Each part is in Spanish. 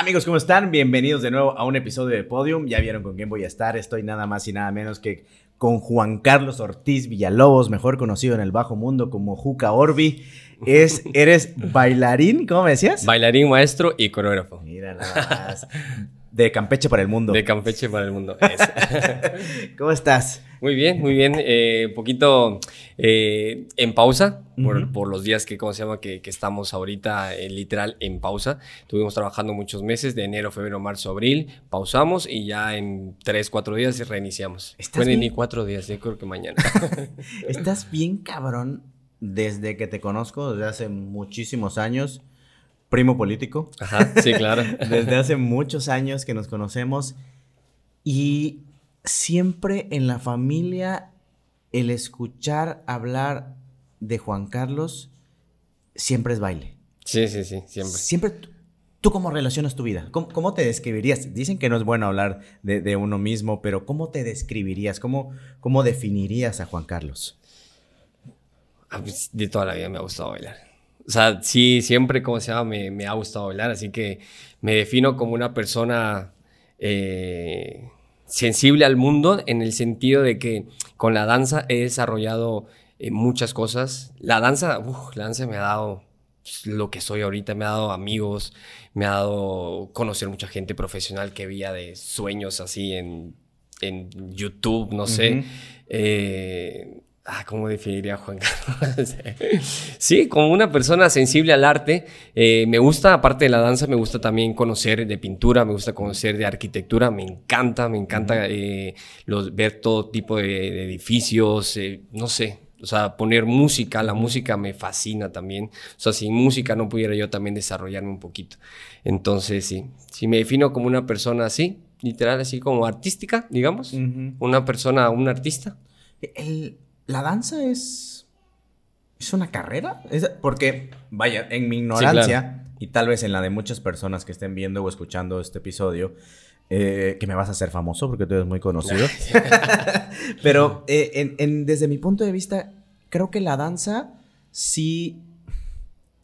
Amigos, ¿cómo están? Bienvenidos de nuevo a un episodio de Podium. Ya vieron con quién voy a estar. Estoy nada más y nada menos que con Juan Carlos Ortiz Villalobos, mejor conocido en el bajo mundo como Juca Orbi. Es, eres bailarín, ¿cómo me decías? Bailarín, maestro y coreógrafo. Mira nada más. De Campeche para el mundo. De Campeche para el mundo. ¿Cómo estás? Muy bien, muy bien. Un eh, poquito eh, en pausa por, los días que, ¿cómo se llama? Que, estamos ahorita eh, literal en pausa. Estuvimos trabajando muchos meses, de enero, febrero, marzo, abril. Pausamos y ya en tres, cuatro días reiniciamos. Bueno, ni cuatro días, yo creo que mañana. Estás bien cabrón desde que te conozco, desde hace muchísimos años primo político. Ajá, sí, claro. Desde hace muchos años que nos conocemos y siempre en la familia el escuchar hablar de Juan Carlos siempre es baile. Sí, sí, sí, siempre. Siempre. ¿Tú cómo relacionas tu vida? ¿Cómo, te describirías? Dicen que no es bueno hablar de, uno mismo, pero ¿cómo te describirías? ¿Cómo, ¿Cómo definirías a Juan Carlos? Ah, pues, de toda la vida me ha gustado bailar. O sea, sí, siempre, como se llama, me, ha gustado bailar, así que me defino como una persona eh, sensible al mundo en el sentido de que con la danza he desarrollado eh, muchas cosas. La danza, la danza me ha dado lo que soy ahorita, me ha dado amigos, me ha dado conocer mucha gente profesional que veía de sueños así en, en YouTube, no sé. Ah, ¿cómo definiría Juan Carlos? sí, como una persona sensible al arte. Eh, me gusta, aparte de la danza, me gusta también conocer de pintura, me gusta conocer de arquitectura. Me encanta, me encanta eh, los, ver todo tipo de, edificios, eh, no sé. O sea, poner música, la música me fascina también. O sea, sin música no pudiera yo también desarrollarme un poquito. Entonces, sí, si me defino como una persona así, literal, así como artística, digamos, una persona, un artista. El ¿la danza es, es una carrera? porque, vaya, en mi ignorancia, y tal vez en la de muchas personas que estén viendo o escuchando este episodio, eh, que me vas a hacer famoso porque tú eres muy conocido. Pero eh, desde mi punto de vista, creo que la danza sí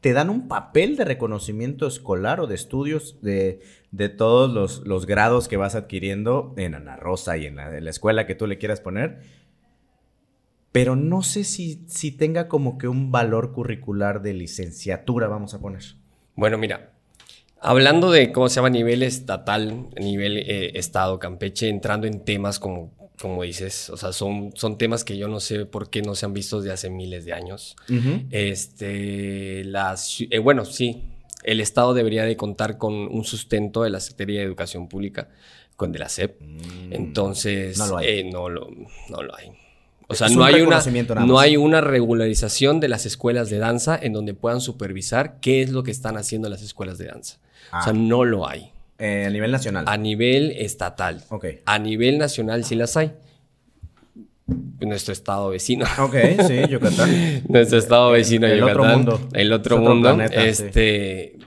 te dan un papel de reconocimiento escolar o de estudios de, todos los, grados que vas adquiriendo en Ana Rosa y en la, en la escuela que tú le quieras poner pero no sé si, si tenga como que un valor curricular de licenciatura, vamos a poner. Bueno, mira, hablando de cómo se llama a nivel estatal, a nivel eh, estado, Campeche, entrando en temas como, como dices, o sea, son, son temas que yo no sé por qué no se han visto desde hace miles de años. Este, las, eh, bueno, sí, el Estado debería de contar con un sustento de la Secretaría de Educación Pública, con de la SEP. Mm. Entonces, no lo hay. Eh, no, lo, no lo hay. O sea, no hay, una, no hay una regularización de las escuelas de danza en donde puedan supervisar qué es lo que están haciendo las escuelas de danza. O sea, ah. no lo hay. Eh, a nivel nacional. A nivel estatal. Ok. A nivel nacional sí las hay. Nuestro estado vecino. Ok, sí, Yucatán. Nuestro estado vecino, el, Yucatán. El otro mundo. El otro mundo. este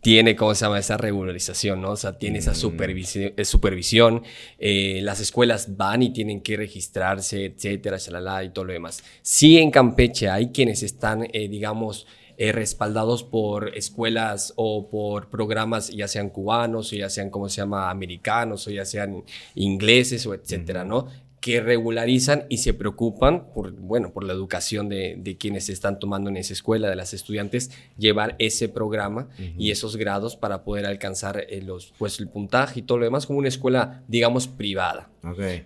tiene, ¿cómo se llama? Esa regularización, ¿no? O sea, tiene esa supervisión. Eh, supervisión eh, las escuelas van y tienen que registrarse, etcétera, shalala, y todo lo demás. Sí, en Campeche hay quienes están, eh, digamos, respaldados por escuelas o por programas, ya sean cubanos, o ya sean, ¿cómo se llama?, americanos, o ya sean ingleses, o etcétera, ¿no? Que regularizan y se preocupan por, bueno, por la educación de, quienes están tomando en esa escuela, de las estudiantes, llevar ese programa y esos grados para poder alcanzar eh, los, pues, el puntaje y todo lo demás como una escuela, digamos, privada.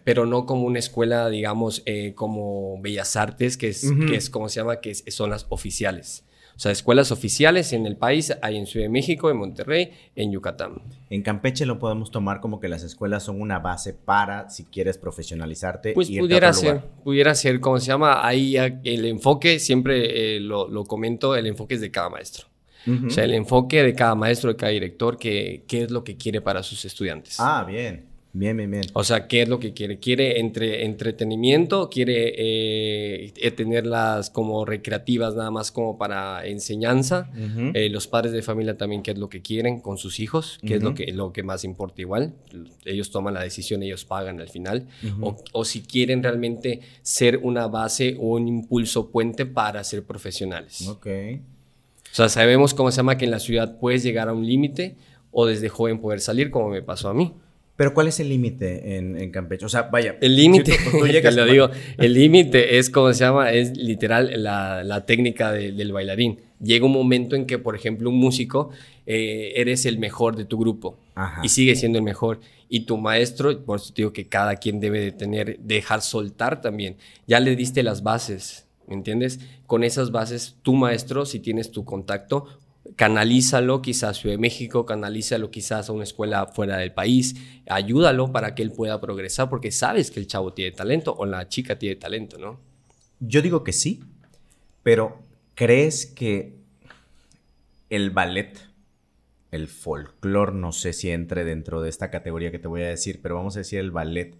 Pero no como una escuela, digamos, eh, como Bellas Artes, que es, que es como se llama, que son las oficiales. O sea, escuelas oficiales en el país hay en Ciudad de México, en Monterrey, en Yucatán. En Campeche lo podemos tomar como que las escuelas son una base para si quieres profesionalizarte. Pues pudiera ser, pudiera ser, como se llama, ahí el enfoque, siempre eh, lo, comento, el enfoque es de cada maestro. O sea, el enfoque de cada maestro, de cada director, que, qué es lo que quiere para sus estudiantes. Ah, bien. Bien, bien, bien. O sea, ¿qué es lo que quiere? ¿Quiere entre, entretenimiento? ¿Quiere eh, eh, tenerlas como recreativas nada más como para enseñanza? Eh, los padres de familia también, ¿qué es lo que quieren con sus hijos? ¿Qué es lo que, lo que más importa igual? Ellos toman la decisión, ellos pagan al final. o, o, si quieren realmente ser una base o un impulso puente para ser profesionales. Ok. O sea, sabemos cómo se llama que en la ciudad puedes llegar a un límite o desde joven poder salir como me pasó a mí. Pero ¿cuál es el límite en, Campeche? O sea, vaya. El límite, lo digo, el límite es como se llama, es literal la, técnica del bailarín. Llega un momento en que, por ejemplo, un músico, eh, eres el mejor de tu grupo y sigue siendo el mejor. Y tu maestro, por eso digo que cada quien debe de tener, dejar soltar también. Ya le diste las bases, ¿me entiendes? Con esas bases, tu maestro, si tienes tu contacto, canalízalo quizás a Ciudad de México, canalízalo quizás a una escuela fuera del país, ayúdalo para que él pueda progresar porque sabes que el chavo tiene talento o la chica tiene talento, ¿no? Yo digo que sí, pero ¿crees que el ballet, el folclore, no sé si entre dentro de esta categoría que te voy a decir, pero vamos a decir el ballet,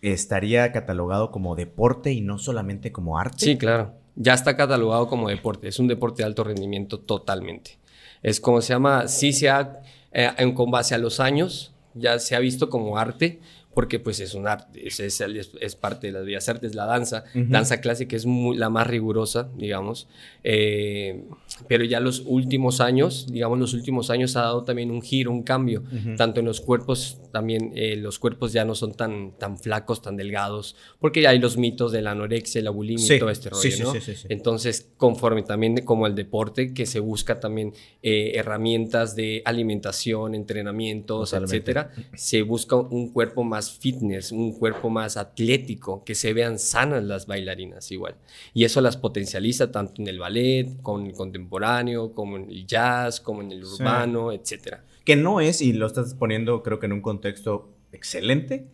estaría catalogado como deporte y no solamente como arte? Sí, claro ya está catalogado como deporte. Es un deporte de alto rendimiento totalmente. Es como se llama, sí se ha, eh, con base a los años, ya se ha visto como arte, porque pues es un arte, es, es, parte de las bellas artes, la danza. Danza clásica es la más rigurosa, digamos. Eh, pero ya los últimos años, digamos, los últimos años ha dado también un giro, un cambio, tanto en los cuerpos, también eh, los cuerpos ya no son tan, tan flacos, tan delgados, porque ya hay los mitos de la anorexia, la bulimia y todo este rollo, ¿no? Entonces, conforme también como el deporte, que se busca también eh, herramientas de alimentación, entrenamientos, etcétera, se busca un cuerpo más fitness, un cuerpo más atlético, que se vean sanas las bailarinas igual. Y eso las potencializa tanto en el ballet, con el contemporáneo, como en el jazz, como en el urbano, etcétera. Que no es, y lo estás poniendo creo que en un contexto excelente,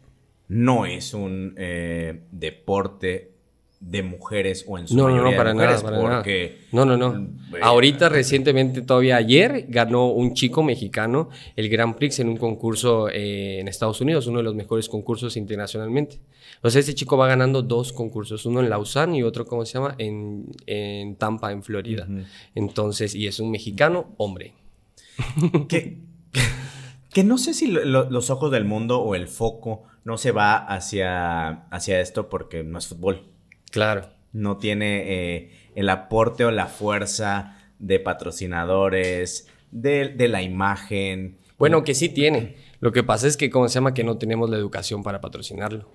no es un eh, deporte de mujeres o en su no, no, no, para nada, para porque, nada. No, no, no. Ahorita recientemente, todavía ayer, ganó un chico mexicano el Grand Prix en un concurso eh, en Estados Unidos, uno de los mejores concursos internacionalmente. O sea, ese chico va ganando dos concursos, uno en Lausanne y otro, ¿cómo se llama? En, en Tampa, en Florida. Entonces, y es un mexicano hombre. que, que no sé si los ojos del mundo o el foco no se va hacia, hacia esto porque no es fútbol. Claro. No tiene eh, el aporte o la fuerza de patrocinadores, de, de, la imagen. Bueno, que sí tiene. Lo que pasa es que, ¿cómo se llama? Que no tenemos la educación para patrocinarlo.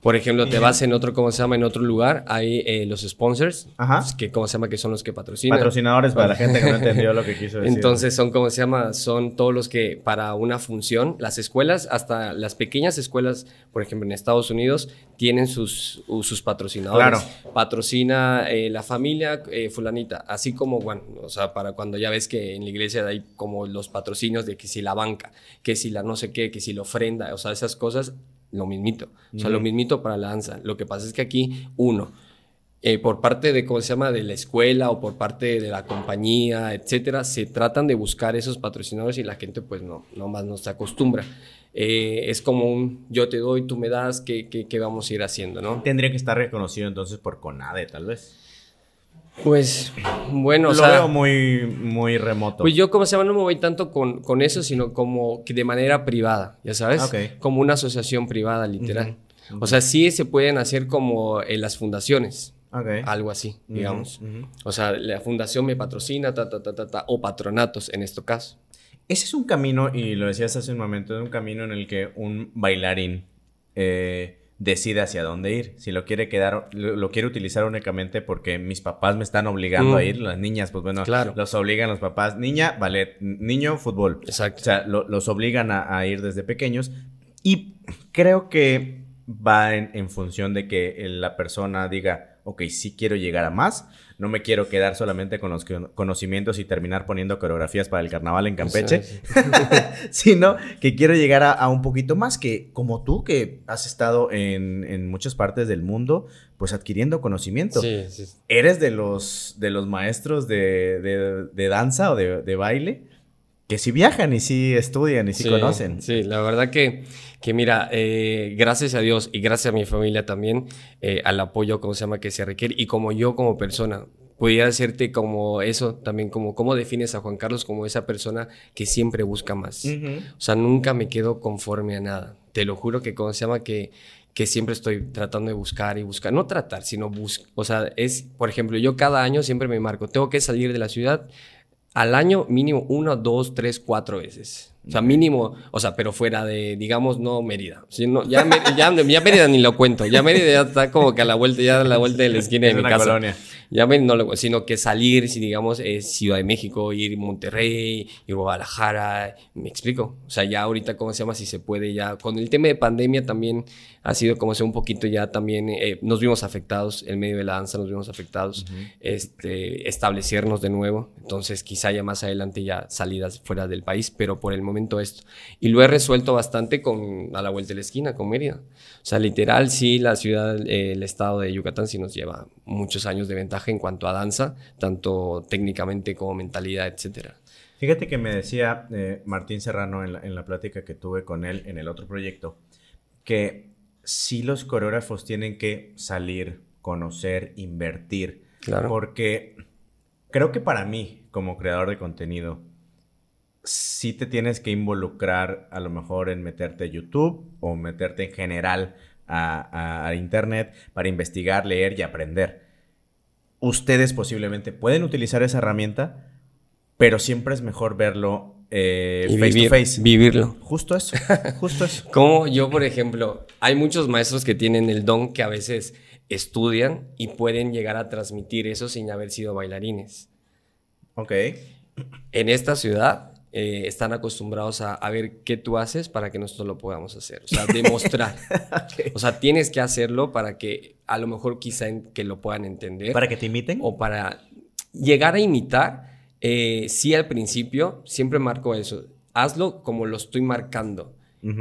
Por ejemplo, te vas en otro, ¿cómo se llama? En otro lugar, hay eh, los sponsors, Ajá. que ¿cómo se llama? Que son los que patrocinan. Patrocinadores para la gente que no entendió lo que quiso decir. Entonces son, ¿cómo se llama? Son todos los que para una función, las escuelas, hasta las pequeñas escuelas, por ejemplo, en Estados Unidos, tienen sus, sus patrocinadores. Claro. Patrocina eh, la familia eh, fulanita, así como, bueno, o sea, para cuando ya ves que en la iglesia hay como los patrocinios de que si la banca, que si la no sé qué, que si la ofrenda, o sea, esas cosas lo mismito. O sea, lo mismito para la danza. Lo que pasa es que aquí, uno, eh, por parte de, ¿cómo se llama?, de la escuela o por parte de la compañía, etcétera, se tratan de buscar esos patrocinadores y la gente, pues, no, más no se acostumbra. Eh, es como un yo te doy, tú me das, ¿qué, qué, vamos a ir haciendo, no? Tendría que estar reconocido entonces por CONADE, tal vez. Pues bueno, lo veo muy, muy remoto. Pues yo, como se llama, no me voy tanto con, con eso, sino como que de manera privada, ya sabes, como una asociación privada, literal. O sea, sí se pueden hacer como en las fundaciones. Algo así, digamos. O sea, la fundación me patrocina, ta, ta, ta, ta, ta, o patronatos en este caso. Ese es un camino, y lo decías hace un momento, es un camino en el que un bailarín eh, decide hacia dónde ir. Si lo quiere quedar, lo, quiere utilizar únicamente porque mis papás me están obligando a mm. ir, las niñas, pues bueno, los obligan los papás. Niña, ballet, niño, fútbol. Exacto. O sea, los obligan a, ir desde pequeños. Y creo que va en función de que la persona diga, ok, sí quiero llegar a más, no me quiero quedar solamente con los conocimientos y terminar poniendo coreografías para el carnaval en Campeche, sino que quiero llegar a, un poquito más, que como tú que has estado en, muchas partes del mundo, pues adquiriendo conocimiento. Eres de los, de los maestros de, danza o de, baile que sí viajan y sí estudian y sí, conocen. Sí, la verdad que que mira, eh, gracias a Dios y gracias a mi familia también, eh, al apoyo, como se llama, que se requiere, y como yo como persona, podría decirte como eso, también como cómo defines a Juan Carlos como esa persona que siempre busca más. O sea, nunca me quedo conforme a nada. Te lo juro que como se llama que que siempre estoy tratando de buscar y buscar, no tratar, sino buscar, o sea, es, por ejemplo, yo cada año siempre me marco, tengo que salir de la ciudad al año mínimo una, dos, tres, cuatro veces O sea, mínimo, o sea, pero fuera de, digamos, no Mérida. ya, ya, Mérida ni lo cuento. Ya Mérida ya está como que a la vuelta, ya a la vuelta de la esquina de mi casa. Colonia. Ya no, sino que salir, si digamos, es Ciudad de México, ir a Monterrey, ir a Guadalajara, me explico. O sea, ya ahorita, ¿cómo se llama? Si se puede ya. Con el tema de pandemia también ha sido como sea un poquito ya también, eh, nos vimos afectados, en medio de la danza nos vimos afectados, este, establecernos de nuevo. Entonces, quizá ya más adelante ya salidas fuera del país, pero por el momento esto. Y lo he resuelto bastante con a la vuelta de la esquina, con Mérida. O sea, literal, sí, la ciudad, eh, el estado de Yucatán sí nos lleva muchos años de ventaja en cuanto a danza, tanto técnicamente como mentalidad, etcétera. Fíjate que me decía eh, Martín Serrano en la, en la plática que tuve con él en el otro proyecto, que sí los coreógrafos tienen que salir, conocer, invertir. Claro. Porque creo que para mí, como creador de contenido, sí te tienes que involucrar a lo mejor en meterte a YouTube o meterte en general a, Internet para investigar, leer y aprender. Ustedes posiblemente pueden utilizar esa herramienta, pero siempre es mejor verlo eh, face to face. Vivirlo. Justo eso, justo eso. Como yo, por ejemplo, hay muchos maestros que tienen el don que a veces estudian y pueden llegar a transmitir eso sin haber sido bailarines. Ok. En esta ciudad eh, están acostumbrados a, ver qué tú haces para que nosotros lo podamos hacer. O sea, demostrar. O sea, tienes que hacerlo para que a lo mejor quizá que lo puedan entender. ¿Para que te imiten? O para llegar a imitar eh, sí al principio, siempre marco eso. Hazlo como lo estoy marcando.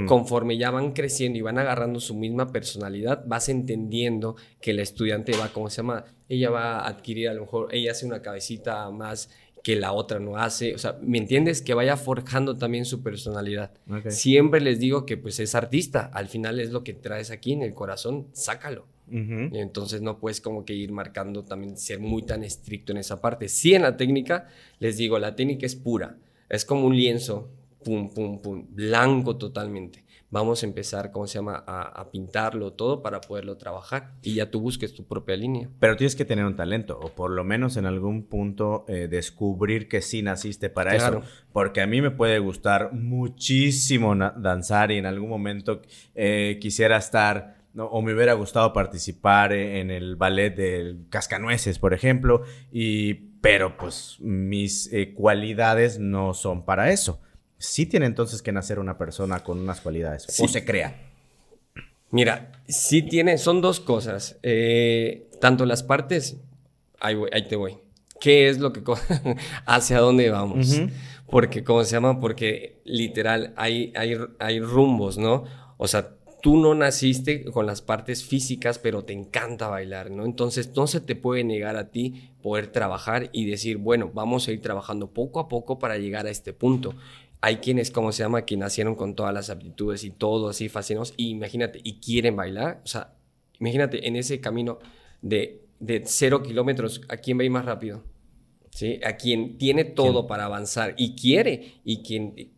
Conforme ya van creciendo y van agarrando su misma personalidad, vas entendiendo que el estudiante va, ¿cómo se llama? Ella va a adquirir, a lo mejor, ella hace una cabecita más que la otra no hace. O sea, ¿me entiendes? Que vaya forjando también su personalidad. Siempre les digo que pues es artista. Al final es lo que traes aquí en el corazón, sácalo. Entonces no puedes como que ir marcando también, ser muy tan estricto en esa parte. Sí en la técnica, les digo, la técnica es pura. Es como un lienzo, pum, pum, pum, blanco totalmente. Vamos a empezar, ¿cómo se llama?, a, pintarlo todo para poderlo trabajar y ya tú busques tu propia línea. Pero tienes que tener un talento o por lo menos en algún punto eh, descubrir que sí naciste para eso. Porque a mí me puede gustar muchísimo danzar y en algún momento eh, quisiera estar o me hubiera gustado participar e, en el ballet del Cascanueces, por ejemplo, y, pero pues mis eh, cualidades no son para eso. Sí tiene entonces que nacer una persona con unas cualidades, o se crea. Mira, sí tiene, son dos cosas. Eh, tanto las partes, ahí, ahí, te voy. ¿Qué es lo que, hacia dónde vamos? Porque, ¿cómo se llama? Porque literal hay, hay, hay rumbos, ¿no? O sea, tú no naciste con las partes físicas, pero te encanta bailar, ¿no? Entonces no se te puede negar a ti poder trabajar y decir, bueno, vamos a ir trabajando poco a poco para llegar a este punto. Hay quienes, ¿cómo se llama?, que nacieron con todas las aptitudes y todo así fascinados, y imagínate, y quieren bailar, o sea, imagínate en ese camino de, de cero kilómetros, ¿a quién va a ir más rápido? ¿Sí? A quien tiene todo para avanzar y quiere, y quien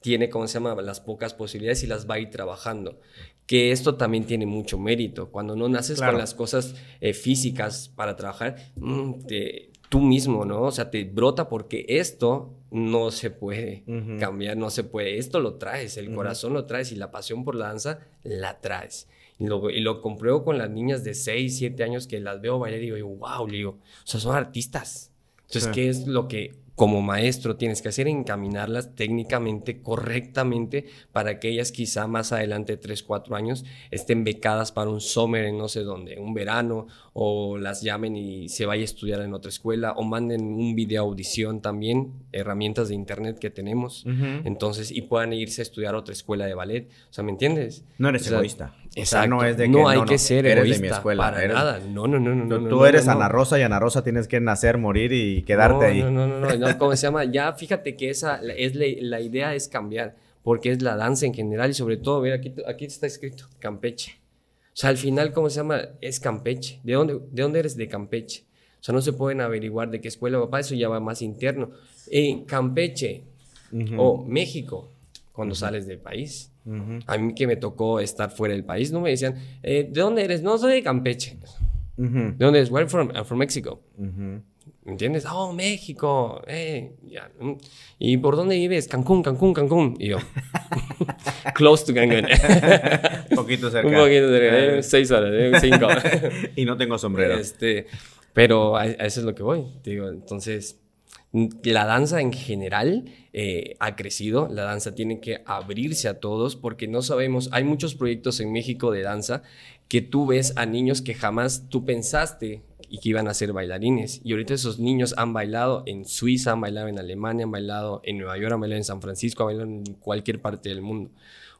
tiene, ¿cómo se llama?, las pocas posibilidades y las va a ir trabajando. Que esto también tiene mucho mérito. Cuando no naces con las cosas eh, físicas para trabajar, mm, tú mismo, ¿no? O sea, te brota porque esto no se puede cambiar, no se puede. Esto lo traes, el corazón lo traes y la pasión por la danza la traes. Y lo, y lo compruebo con las niñas de 6, 7 años que las veo bailar y digo, wow, digo, o sea, son artistas. Entonces, ¿qué es lo que como maestro tienes que hacer encaminarlas técnicamente, correctamente, para que ellas quizá más adelante, 3, 4 años, estén becadas para un summer en no sé dónde, un verano, o las llamen y se vaya a estudiar en otra escuela, o manden un video audición también, herramientas de internet que tenemos, entonces, y puedan irse a estudiar a otra escuela de ballet. O sea, ¿me entiendes? No eres egoísta. Exacto. no es de que no hay que ser egoísta de mi escuela. Para nada. No, no, no, no. Tú, eres Ana Rosa y Ana Rosa tienes que nacer, morir y quedarte ahí. No, no, no, no. ¿Cómo se llama? Ya fíjate que esa es la, idea es cambiar, porque es la danza en general y sobre todo, ver aquí, aquí está escrito Campeche. O sea, al final, ¿cómo se llama? Es Campeche. ¿De dónde, de dónde eres de Campeche? O sea, no se pueden averiguar de qué escuela papá, eso ya va más interno. En Campeche o México, cuando sales del país. A mí que me tocó estar fuera del país, no me decían, eh, ¿de dónde eres? No, soy de Campeche. ¿De dónde eres? Where from? I'm from Mexico. ¿Me entiendes? Oh, México. Eh, ya. mm. ¿Y por dónde vives? Cancún, Cancún, Cancún. Y yo, close to Cancún. Un poquito cerca. Un poquito de seis horas, eh, cinco. y no tengo sombrero. Este, pero a, a eso es lo que voy. te digo. Entonces, la danza en general eh, ha crecido. La danza tiene que abrirse a todos porque no sabemos. Hay muchos proyectos en México de danza que tú ves a niños que jamás tú pensaste y que iban a ser bailarines. Y ahorita esos niños han bailado en Suiza, han bailado en Alemania, han bailado en Nueva York, han bailado en San Francisco, han bailado en cualquier parte del mundo.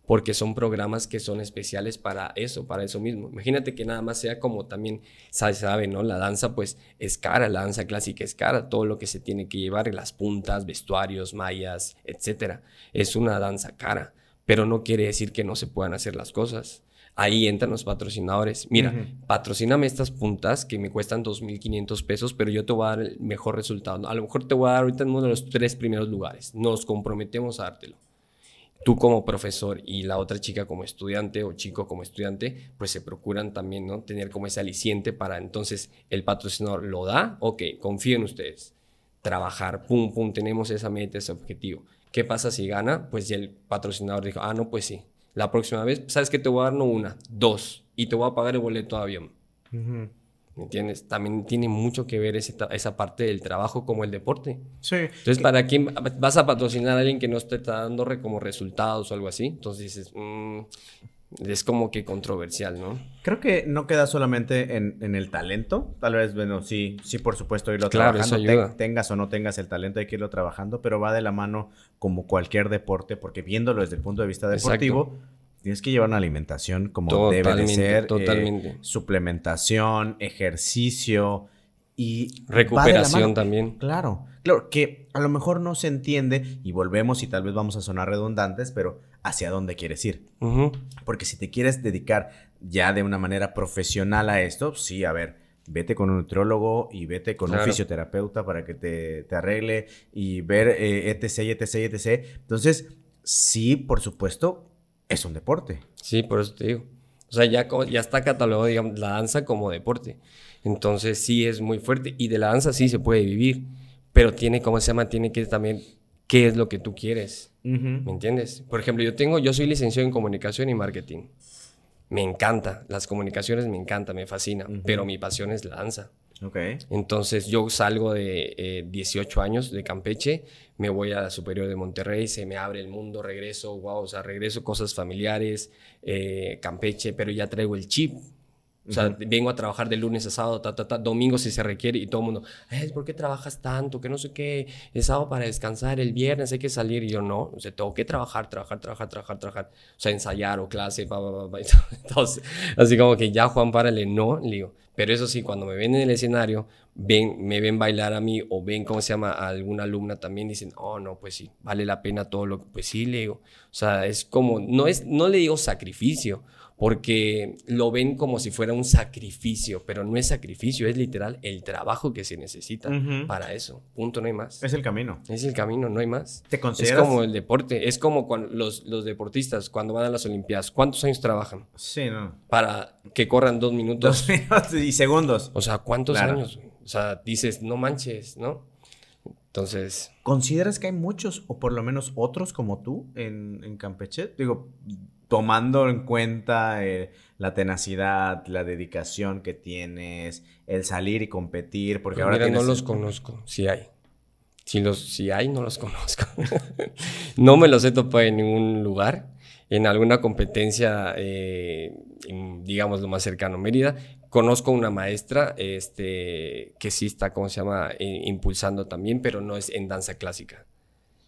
Porque son programas que son especiales para eso, para eso mismo. Imagínate que nada más sea como también, sabe, sabe, ¿no? La danza pues es cara, la danza clásica es cara, todo lo que se tiene que llevar, las puntas, vestuarios, mallas, etcétera. Es una danza cara, pero no quiere decir que no se puedan hacer las cosas. Ahí entran los patrocinadores. Mira, patrocíname estas puntas que me cuestan 2.500 pesos, pero yo te voy a dar el mejor resultado. A lo mejor te voy a dar ahorita en uno de los tres primeros lugares. Nos comprometemos a dártelo. Tú como profesor y la otra chica como estudiante o chico como estudiante, pues se procuran también, ¿no? Tener como ese aliciente para entonces el patrocinador lo da, ok, confío en ustedes. Trabajar, pum, pum, tenemos esa meta, ese objetivo. ¿Qué pasa si gana? Pues ya el patrocinador dijo, ah, no, pues sí. La próxima vez, ¿sabes qué? Te voy a dar no una, dos. Y te voy a pagar el boleto de avión. Ujú. ¿Me entiendes? También tiene mucho que ver ese esa parte del trabajo como el deporte. Sí. Entonces, ¿para quién vas a patrocinar a alguien que no te está dando re- como resultados o algo así? Entonces dices, mm, es como que controversial, ¿no? Creo que no queda solamente en, en el talento. Tal vez, bueno, sí, sí, por supuesto, irlo Claro, trabajando. eso Te- ayuda. tengas o no tengas el talento, hay que irlo trabajando, pero va de la mano como cualquier deporte, porque viéndolo desde el punto de vista Exacto. Tienes que llevar una alimentación como debe de Totalmente, ser. eh, totalmente. suplementación, ejercicio y... Recuperación también. Claro, claro, que a lo mejor no se entiende y volvemos y tal vez vamos a sonar redundantes, pero hacia dónde quieres ir. Porque si te quieres dedicar ya de una manera profesional a esto, sí, a ver, vete con un nutriólogo y vete con un fisioterapeuta para que te, te arregle y ver eh, etc, etc, etc. Entonces, sí, por supuesto, es un deporte. Sí, por eso te digo. O sea, ya, ya está catalogado, digamos, la danza como deporte. Entonces sí es muy fuerte. Y de la danza sí se puede vivir. Pero tiene, ¿cómo se llama? Tiene que también, ¿qué es lo que tú quieres? ¿Me entiendes? Por ejemplo, yo tengo, yo soy licenciado en comunicación y marketing. Me encanta, las comunicaciones me encanta, me fascina, pero mi pasión es la danza. Ok. Entonces yo salgo de eh, 18 años de Campeche, me voy a la Superior de Monterrey, se me abre el mundo, regreso, wow, o sea, regreso cosas familiares, eh, Campeche, pero ya traigo el chip. O sea, vengo a trabajar de lunes a sábado, ta, ta, ta, domingo si se requiere y todo el mundo, "Ay, ¿por qué trabajas tanto? Que no sé qué, es sábado para descansar, el viernes hay que salir. Y yo no, o sea, tengo que trabajar, trabajar, trabajar, trabajar, trabajar. O sea, ensayar o clase, pa, pa, pa. Entonces, así como que ya Juan, párale, no, le digo. Pero eso sí, cuando me ven en el escenario, ven, me ven bailar a mí o ven, ¿cómo se llama? A alguna alumna también, dicen, oh, no, pues sí, vale la pena todo lo que, pues sí, le digo. O sea, es como, no, es, no le digo sacrificio, porque lo ven como si fuera un sacrificio, pero no es sacrificio, es literal el trabajo que se necesita para eso. Punto, no hay más. Es el camino. Es el camino, no hay más. ¿Te Es consideras? como el deporte, es como cuando los, los deportistas cuando van a las Olimpiadas, ¿cuántos años trabajan Sí, no. para que corran dos minutos? Dos minutos y segundos. O sea, ¿cuántos Claro. años? O sea, dices, no manches, ¿no? Entonces, ¿Consideras que hay muchos, o por lo menos otros como tú, en, en Campeche? Digo, tomando en cuenta eh, la tenacidad, la dedicación que tienes, el salir y competir, porque pues ahora mira, tienes... no los conozco, si hay. Si, los, si hay, no los conozco. no me los he topado en ningún lugar. En alguna competencia, eh, en, digamos, lo más cercano, Mérida, conozco una maestra este, que sí está, ¿cómo se llama?, eh, impulsando también, pero no es en danza clásica.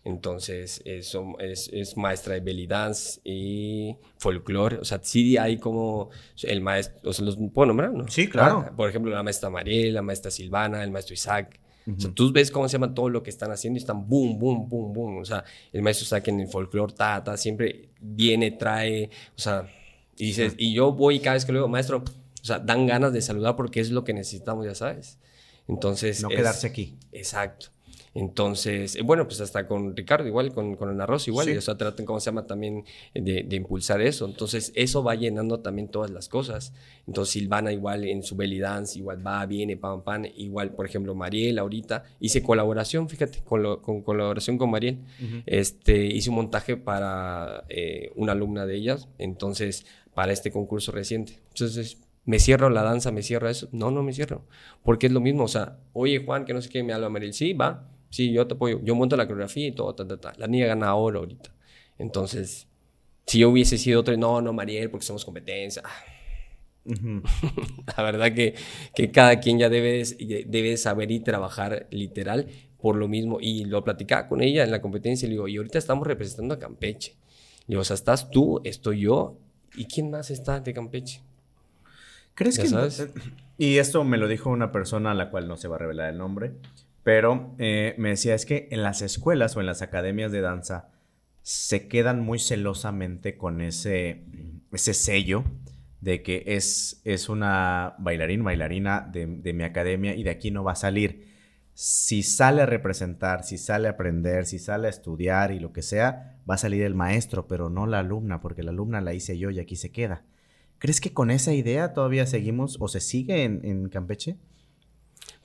Entonces, eso es, es maestra de belly dance y folclore. O sea, sí hay como el maestro, o sea, los puedo nombrar, ¿no? Sí, claro. Ah, por ejemplo, la maestra Mariel, la maestra Silvana, el maestro Isaac. O sea, tú ves cómo se llama todo lo que están haciendo y están boom, boom, boom, boom. O sea, el maestro Isaac en el folclore, ta, ta, siempre viene, trae, o sea, y dices, y yo voy cada vez que lo digo, maestro, o sea, dan ganas de saludar porque es lo que necesitamos, ya sabes. Entonces. No es- quedarse aquí. Exacto. Entonces, eh, bueno, pues hasta con Ricardo igual, con, con el arroz igual, o sea, traten, ¿cómo se llama? También de, de, impulsar eso. Entonces, eso va llenando también todas las cosas. Entonces, Silvana igual en su belly dance, igual va, viene, pam, pam, igual, por ejemplo, Mariel ahorita, hice colaboración, fíjate, con, con colaboración con Mariel, este, hice un montaje para eh, una alumna de ellas, entonces, para este concurso reciente. Entonces, ¿Me cierro la danza? ¿Me cierro eso? No, no me cierro. Porque es lo mismo. O sea, oye, Juan, que no sé qué, me habla Mariel. Sí, va. Sí, yo te apoyo. Yo monto la coreografía y todo, ta, ta, ta. La niña gana oro ahorita. Entonces, si yo hubiese sido otro, no, no, Mariel, porque somos competencia. la verdad que, que, cada quien ya debe, debe saber y trabajar literal por lo mismo. Y lo platicaba con ella en la competencia y le digo, y ahorita estamos representando a Campeche. Le digo, o sea, estás tú, estoy yo, ¿y quién más está de Campeche? ¿Crees que... Sabes? Y esto me lo dijo una persona a la cual no se va a revelar el nombre, pero eh, me decía, es que en las escuelas o en las academias de danza se quedan muy celosamente con ese, ese sello de que es, es una bailarín, bailarina de, de, mi academia y de aquí no va a salir. Si sale a representar, si sale a aprender, si sale a estudiar y lo que sea, va a salir el maestro, pero no la alumna, porque la alumna la hice yo y aquí se queda. ¿Crees que con esa idea todavía seguimos o se sigue en, en Campeche?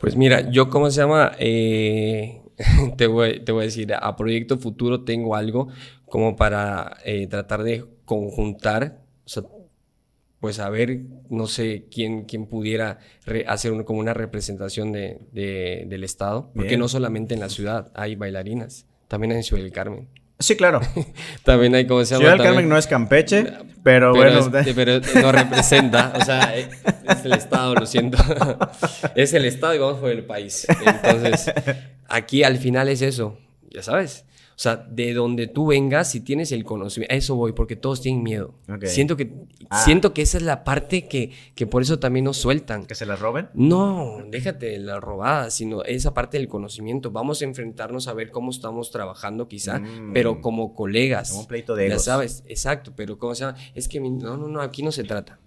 Pues mira, yo, ¿cómo se llama? Eh, te, voy, te, voy, a decir, a Proyecto Futuro tengo algo como para eh, tratar de conjuntar, o sea, pues a ver, no sé quién, quién pudiera hacer como una representación de, del Estado, porque no solamente en la ciudad hay bailarinas, también en Ciudad del Carmen. Sí, claro. también hay como se llama. Ciudad del Carmen no es Campeche, pero, bueno. pero no representa, o sea, eh, es el Estado, lo siento. es el Estado y vamos por el país. Entonces, aquí al final es eso, ya sabes. O sea, de donde tú vengas, si tienes el conocimiento, a eso voy, porque todos tienen miedo. Siento, que, ah. siento que esa es la parte que, que por eso también nos sueltan. ¿Que se la roben? No, déjate la robada, sino esa parte del conocimiento. Vamos a enfrentarnos a ver cómo estamos trabajando quizá, mm. pero como colegas. Como un pleito de egos. Ya sabes, exacto, pero ¿cómo se llama? Es que no, no, no, aquí no se trata.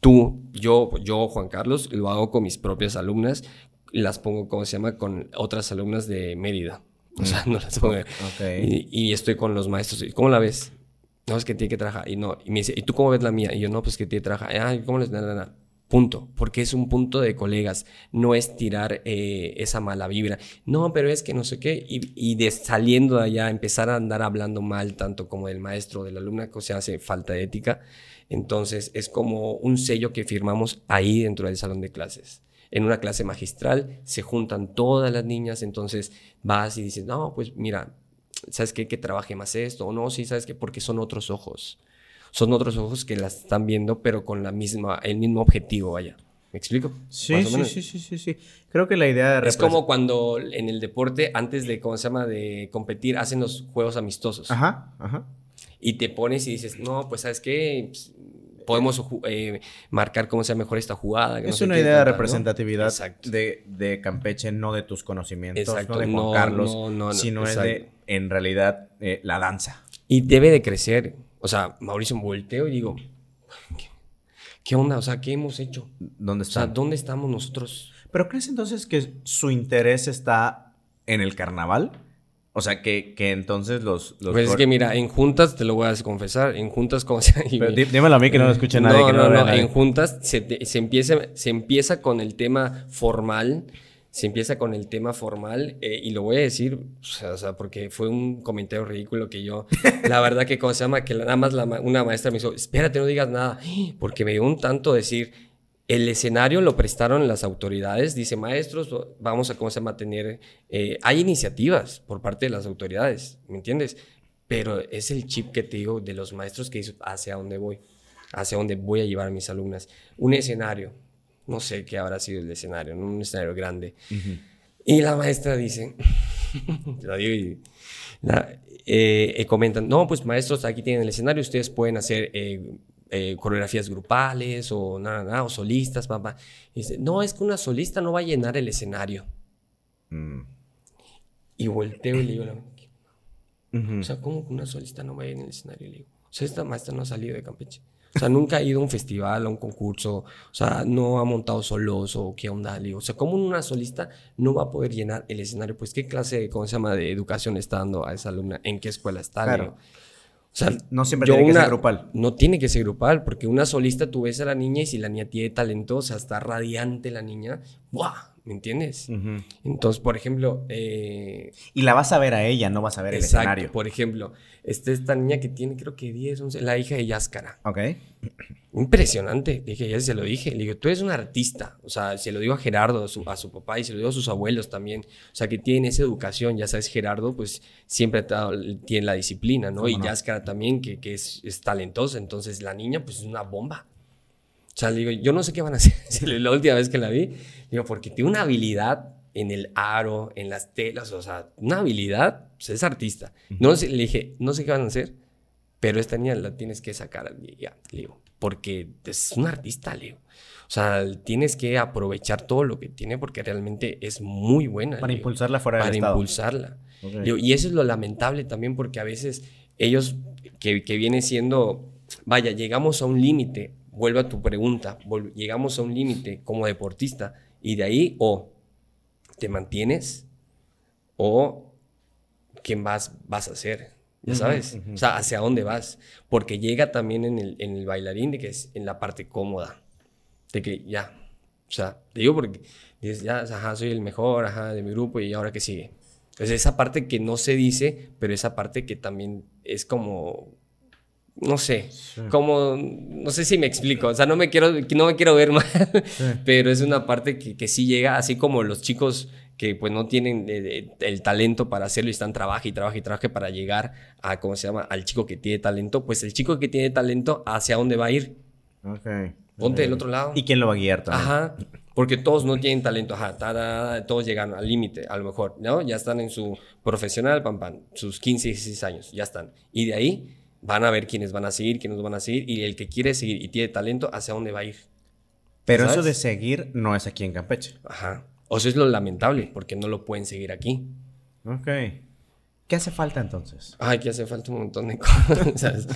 Tú, yo, yo, Juan Carlos, lo hago con mis propias alumnas, las pongo, ¿cómo se llama?, con otras alumnas de Mérida. O sea, no las pongo. Y, estoy con los maestros. ¿Cómo la ves? No, es que tiene que trabajar. Y no, y me dice, ¿y tú cómo ves la mía? Y yo, no, pues que tiene que trabajar. Ah, ¿cómo les.? Punto. Porque es un punto de colegas. No es tirar eh, esa mala vibra. No, pero es que no sé qué. Y, y, de saliendo de allá, empezar a andar hablando mal, tanto como del maestro o del alumna, que se hace falta de ética. Entonces, es como un sello que firmamos ahí dentro del salón de clases en una clase magistral, se juntan todas las niñas, entonces vas y dices, no, pues mira, ¿sabes qué? Que trabaje más esto, o no, sí, ¿sabes qué? Porque son otros ojos. Son otros ojos que las están viendo, pero con la misma, el mismo objetivo, vaya. ¿Me explico? Sí, sí, sí, sí, sí, sí. Creo que la idea de... Es como cuando en el deporte, antes de, ¿cómo se llama?, de competir, hacen los juegos amistosos. Ajá, ajá. Y te pones y dices, no, pues, ¿sabes qué? Podemos eh, marcar cómo sea mejor esta jugada. es una idea de representatividad de, Campeche, no de tus conocimientos, no de Juan Carlos, sino es de, en realidad, eh, la danza. Y debe de crecer. O sea, Mauricio, volteo y digo, ¿qué, onda? O sea, ¿qué hemos hecho? ¿Dónde está? O sea, ¿dónde estamos nosotros? ¿Pero crees entonces que su interés está en el carnaval? O sea, que, que entonces los... los pues es que mira, en juntas, te lo voy a confesar, en juntas como se... Pero dímelo a mí que no lo escuche nadie. No, no, no, en juntas se, se, empieza, se empieza con el tema formal, se empieza con el tema formal eh, y lo voy a decir, o sea, porque fue un comentario ridículo que yo, la verdad que, ¿cómo se llama? Que nada más la, una maestra me dijo, espérate, no digas nada, porque me dio un tanto decir el escenario lo prestaron las autoridades, dice maestros, vamos a cómo se llama tener, eh, hay iniciativas por parte de las autoridades, ¿me entiendes? Pero es el chip que te digo de los maestros que dice hacia dónde voy, hacia dónde voy a llevar a mis alumnas. Un escenario, no sé qué habrá sido el escenario, un escenario grande. Y la maestra dice, la digo y eh, comentan, no, pues maestros, aquí tienen el escenario, ustedes pueden hacer eh, eh, coreografías grupales o nada, nada, o solistas, papá. dice, no, es que una solista no va a llenar el escenario. Mm. Y volteo y le digo, o sea, ¿cómo que una solista no va a llenar el escenario? Y le digo, O sea, esta maestra no ha salido de Campeche. O sea, nunca ha ido a un festival, a un concurso, o sea, no ha montado solos o qué onda, o sea, como una solista no va a poder llenar el escenario, pues qué clase, ¿cómo se llama?, de educación está dando a esa alumna, en qué escuela está, claro. Sea, no siempre tiene que ser grupal. No tiene que ser grupal, porque una solista tú ves a la niña y si la niña tiene talento, o sea, está radiante la niña, ¡buah! ¿Me entiendes? Entonces, por ejemplo... Eh, y la vas a ver a ella, no vas a ver el escenario. Por ejemplo, este, esta niña que tiene creo que 10, 11, la hija de Yáscara. Ok. Impresionante. Dije, ya se lo dije. Le digo, tú eres un artista. O sea, se lo digo a Gerardo, a su, a su, papá y se lo digo a sus abuelos también. O sea, que tienen esa educación. Ya sabes, Gerardo, pues siempre tiene la disciplina, ¿no? Y Yáscara también, que, que es, es talentosa. Entonces, la niña, pues es una bomba. O sea, le digo, yo no sé qué van a hacer. la última vez que la vi, digo, porque tiene una habilidad en el aro, en las telas, o sea, una habilidad, pues es artista. No sé, le dije, no sé qué van a hacer, pero esta niña la tienes que sacar, ya, le digo, porque es un artista, le digo. O sea, tienes que aprovechar todo lo que tiene porque realmente es muy buena. Para impulsarla fuera del Para impulsarla. y eso es lo lamentable también porque a veces ellos, que, que viene siendo, vaya, llegamos a un límite vuelvo a tu pregunta, llegamos a un límite como deportista y de ahí o te mantienes o qué más vas a hacer, ya sabes, o sea, hacia dónde vas, porque llega también en el, en el bailarín de que es en la parte cómoda, de que ya, o sea, te digo porque dices, ya, ajá, soy el mejor, ajá, de mi grupo y ahora qué sigue. Entonces esa parte que no se dice, pero esa parte que también es como no sé, como, no sé si me explico, o sea, no me quiero, no me quiero ver mal, pero es una parte que, que, sí llega, así como los chicos que pues no tienen eh, el talento para hacerlo y están trabajando y trabajando y trabajando para llegar a, ¿cómo se llama?, al chico que tiene talento, pues el chico que tiene talento, ¿hacia dónde va a ir? Ok. Ponte del otro lado. ¿Y quién lo va a guiar también? Ajá. Porque todos no tienen talento, ajá, todos llegan al límite, a lo mejor, ¿no? Ya están en su profesional, pam, pam, sus 15, 16 años, ya están. Y de ahí van a ver quiénes van a seguir, quiénes van a seguir, y el que quiere seguir y tiene talento, hacia dónde va a ir. Pero eso de seguir no es aquí en Campeche. Ajá. O sea, es lo lamentable, porque no lo pueden seguir aquí. Ok. ¿Qué hace falta entonces? Ay, que hace falta un montón de cosas.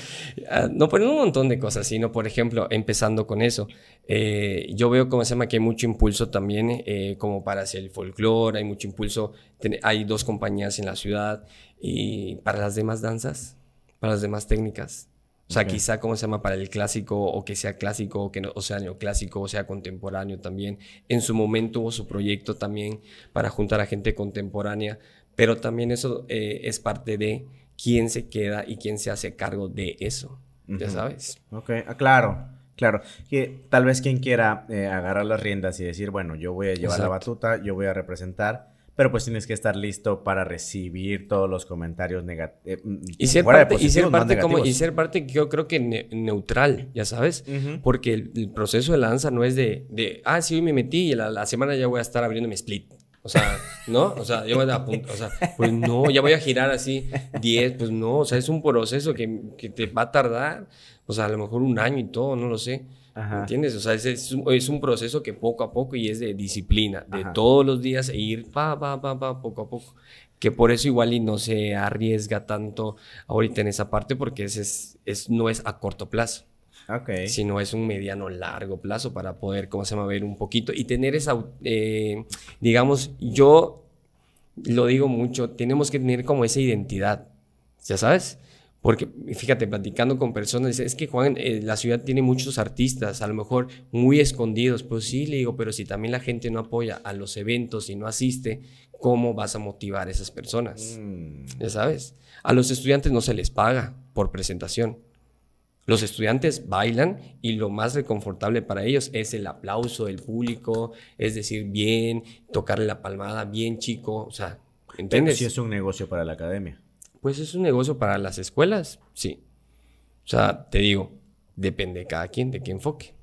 Ah, no, pero un montón de cosas, sino, por ejemplo, empezando con eso. Eh, yo veo, como se llama, que hay mucho impulso también, eh, como para hacer el folclore, hay mucho impulso. Hay dos compañías en la ciudad. Y para las demás danzas, para las demás técnicas. O sea, quizá, ¿cómo se llama? Para el clásico, o que sea clásico, o, que no, o sea neoclásico, o sea contemporáneo también. En su momento hubo su proyecto también para juntar a gente contemporánea, pero también eso eh, es parte de quién se queda y quién se hace cargo de eso, ya sabes. Ok, ah, claro, claro. Que tal vez quien quiera eh, agarrar las riendas y decir, bueno, yo voy a llevar la batuta, yo voy a representar pero pues tienes que estar listo para recibir todos los comentarios negativos. Eh, mm, y, ser parte, y ser parte como, y ser parte yo creo que neutral, ya sabes, porque el, proceso de la danza no es de, de ah, sí, hoy me metí y la, la semana ya voy a estar abriendo mi split. O sea, ¿no? O sea, yo me da punto. O sea, pues no, ya voy a girar así 10, pues no. O sea, es un proceso que, que te va a tardar, o sea, a lo mejor un año y todo, no lo sé. ¿Entiendes? O sea, es, es, un, proceso que poco a poco y es de disciplina, de todos los días e ir pa, pa, pa, pa, poco a poco. Que por eso igual y no se arriesga tanto ahorita en esa parte porque es, es, no es a corto plazo. Okay. Sino es un mediano largo plazo para poder, ¿cómo se llama? Ver un poquito y tener esa, eh, digamos, yo lo digo mucho, tenemos que tener como esa identidad, ¿ya sabes? Porque fíjate, platicando con personas, es que Juan, eh, la ciudad tiene muchos artistas, a lo mejor muy escondidos. Pues sí, le digo, pero si también la gente no apoya a los eventos y no asiste, ¿cómo vas a motivar a esas personas? Mm. Ya sabes, a los estudiantes no se les paga por presentación. Los estudiantes bailan y lo más reconfortable para ellos es el aplauso del público, es decir, bien, tocarle la palmada, bien chico, o sea, ¿entiendes? si es un negocio para la academia. Pues es un negocio para las escuelas, sí. O sea, te digo, depende de cada quien, de qué enfoque.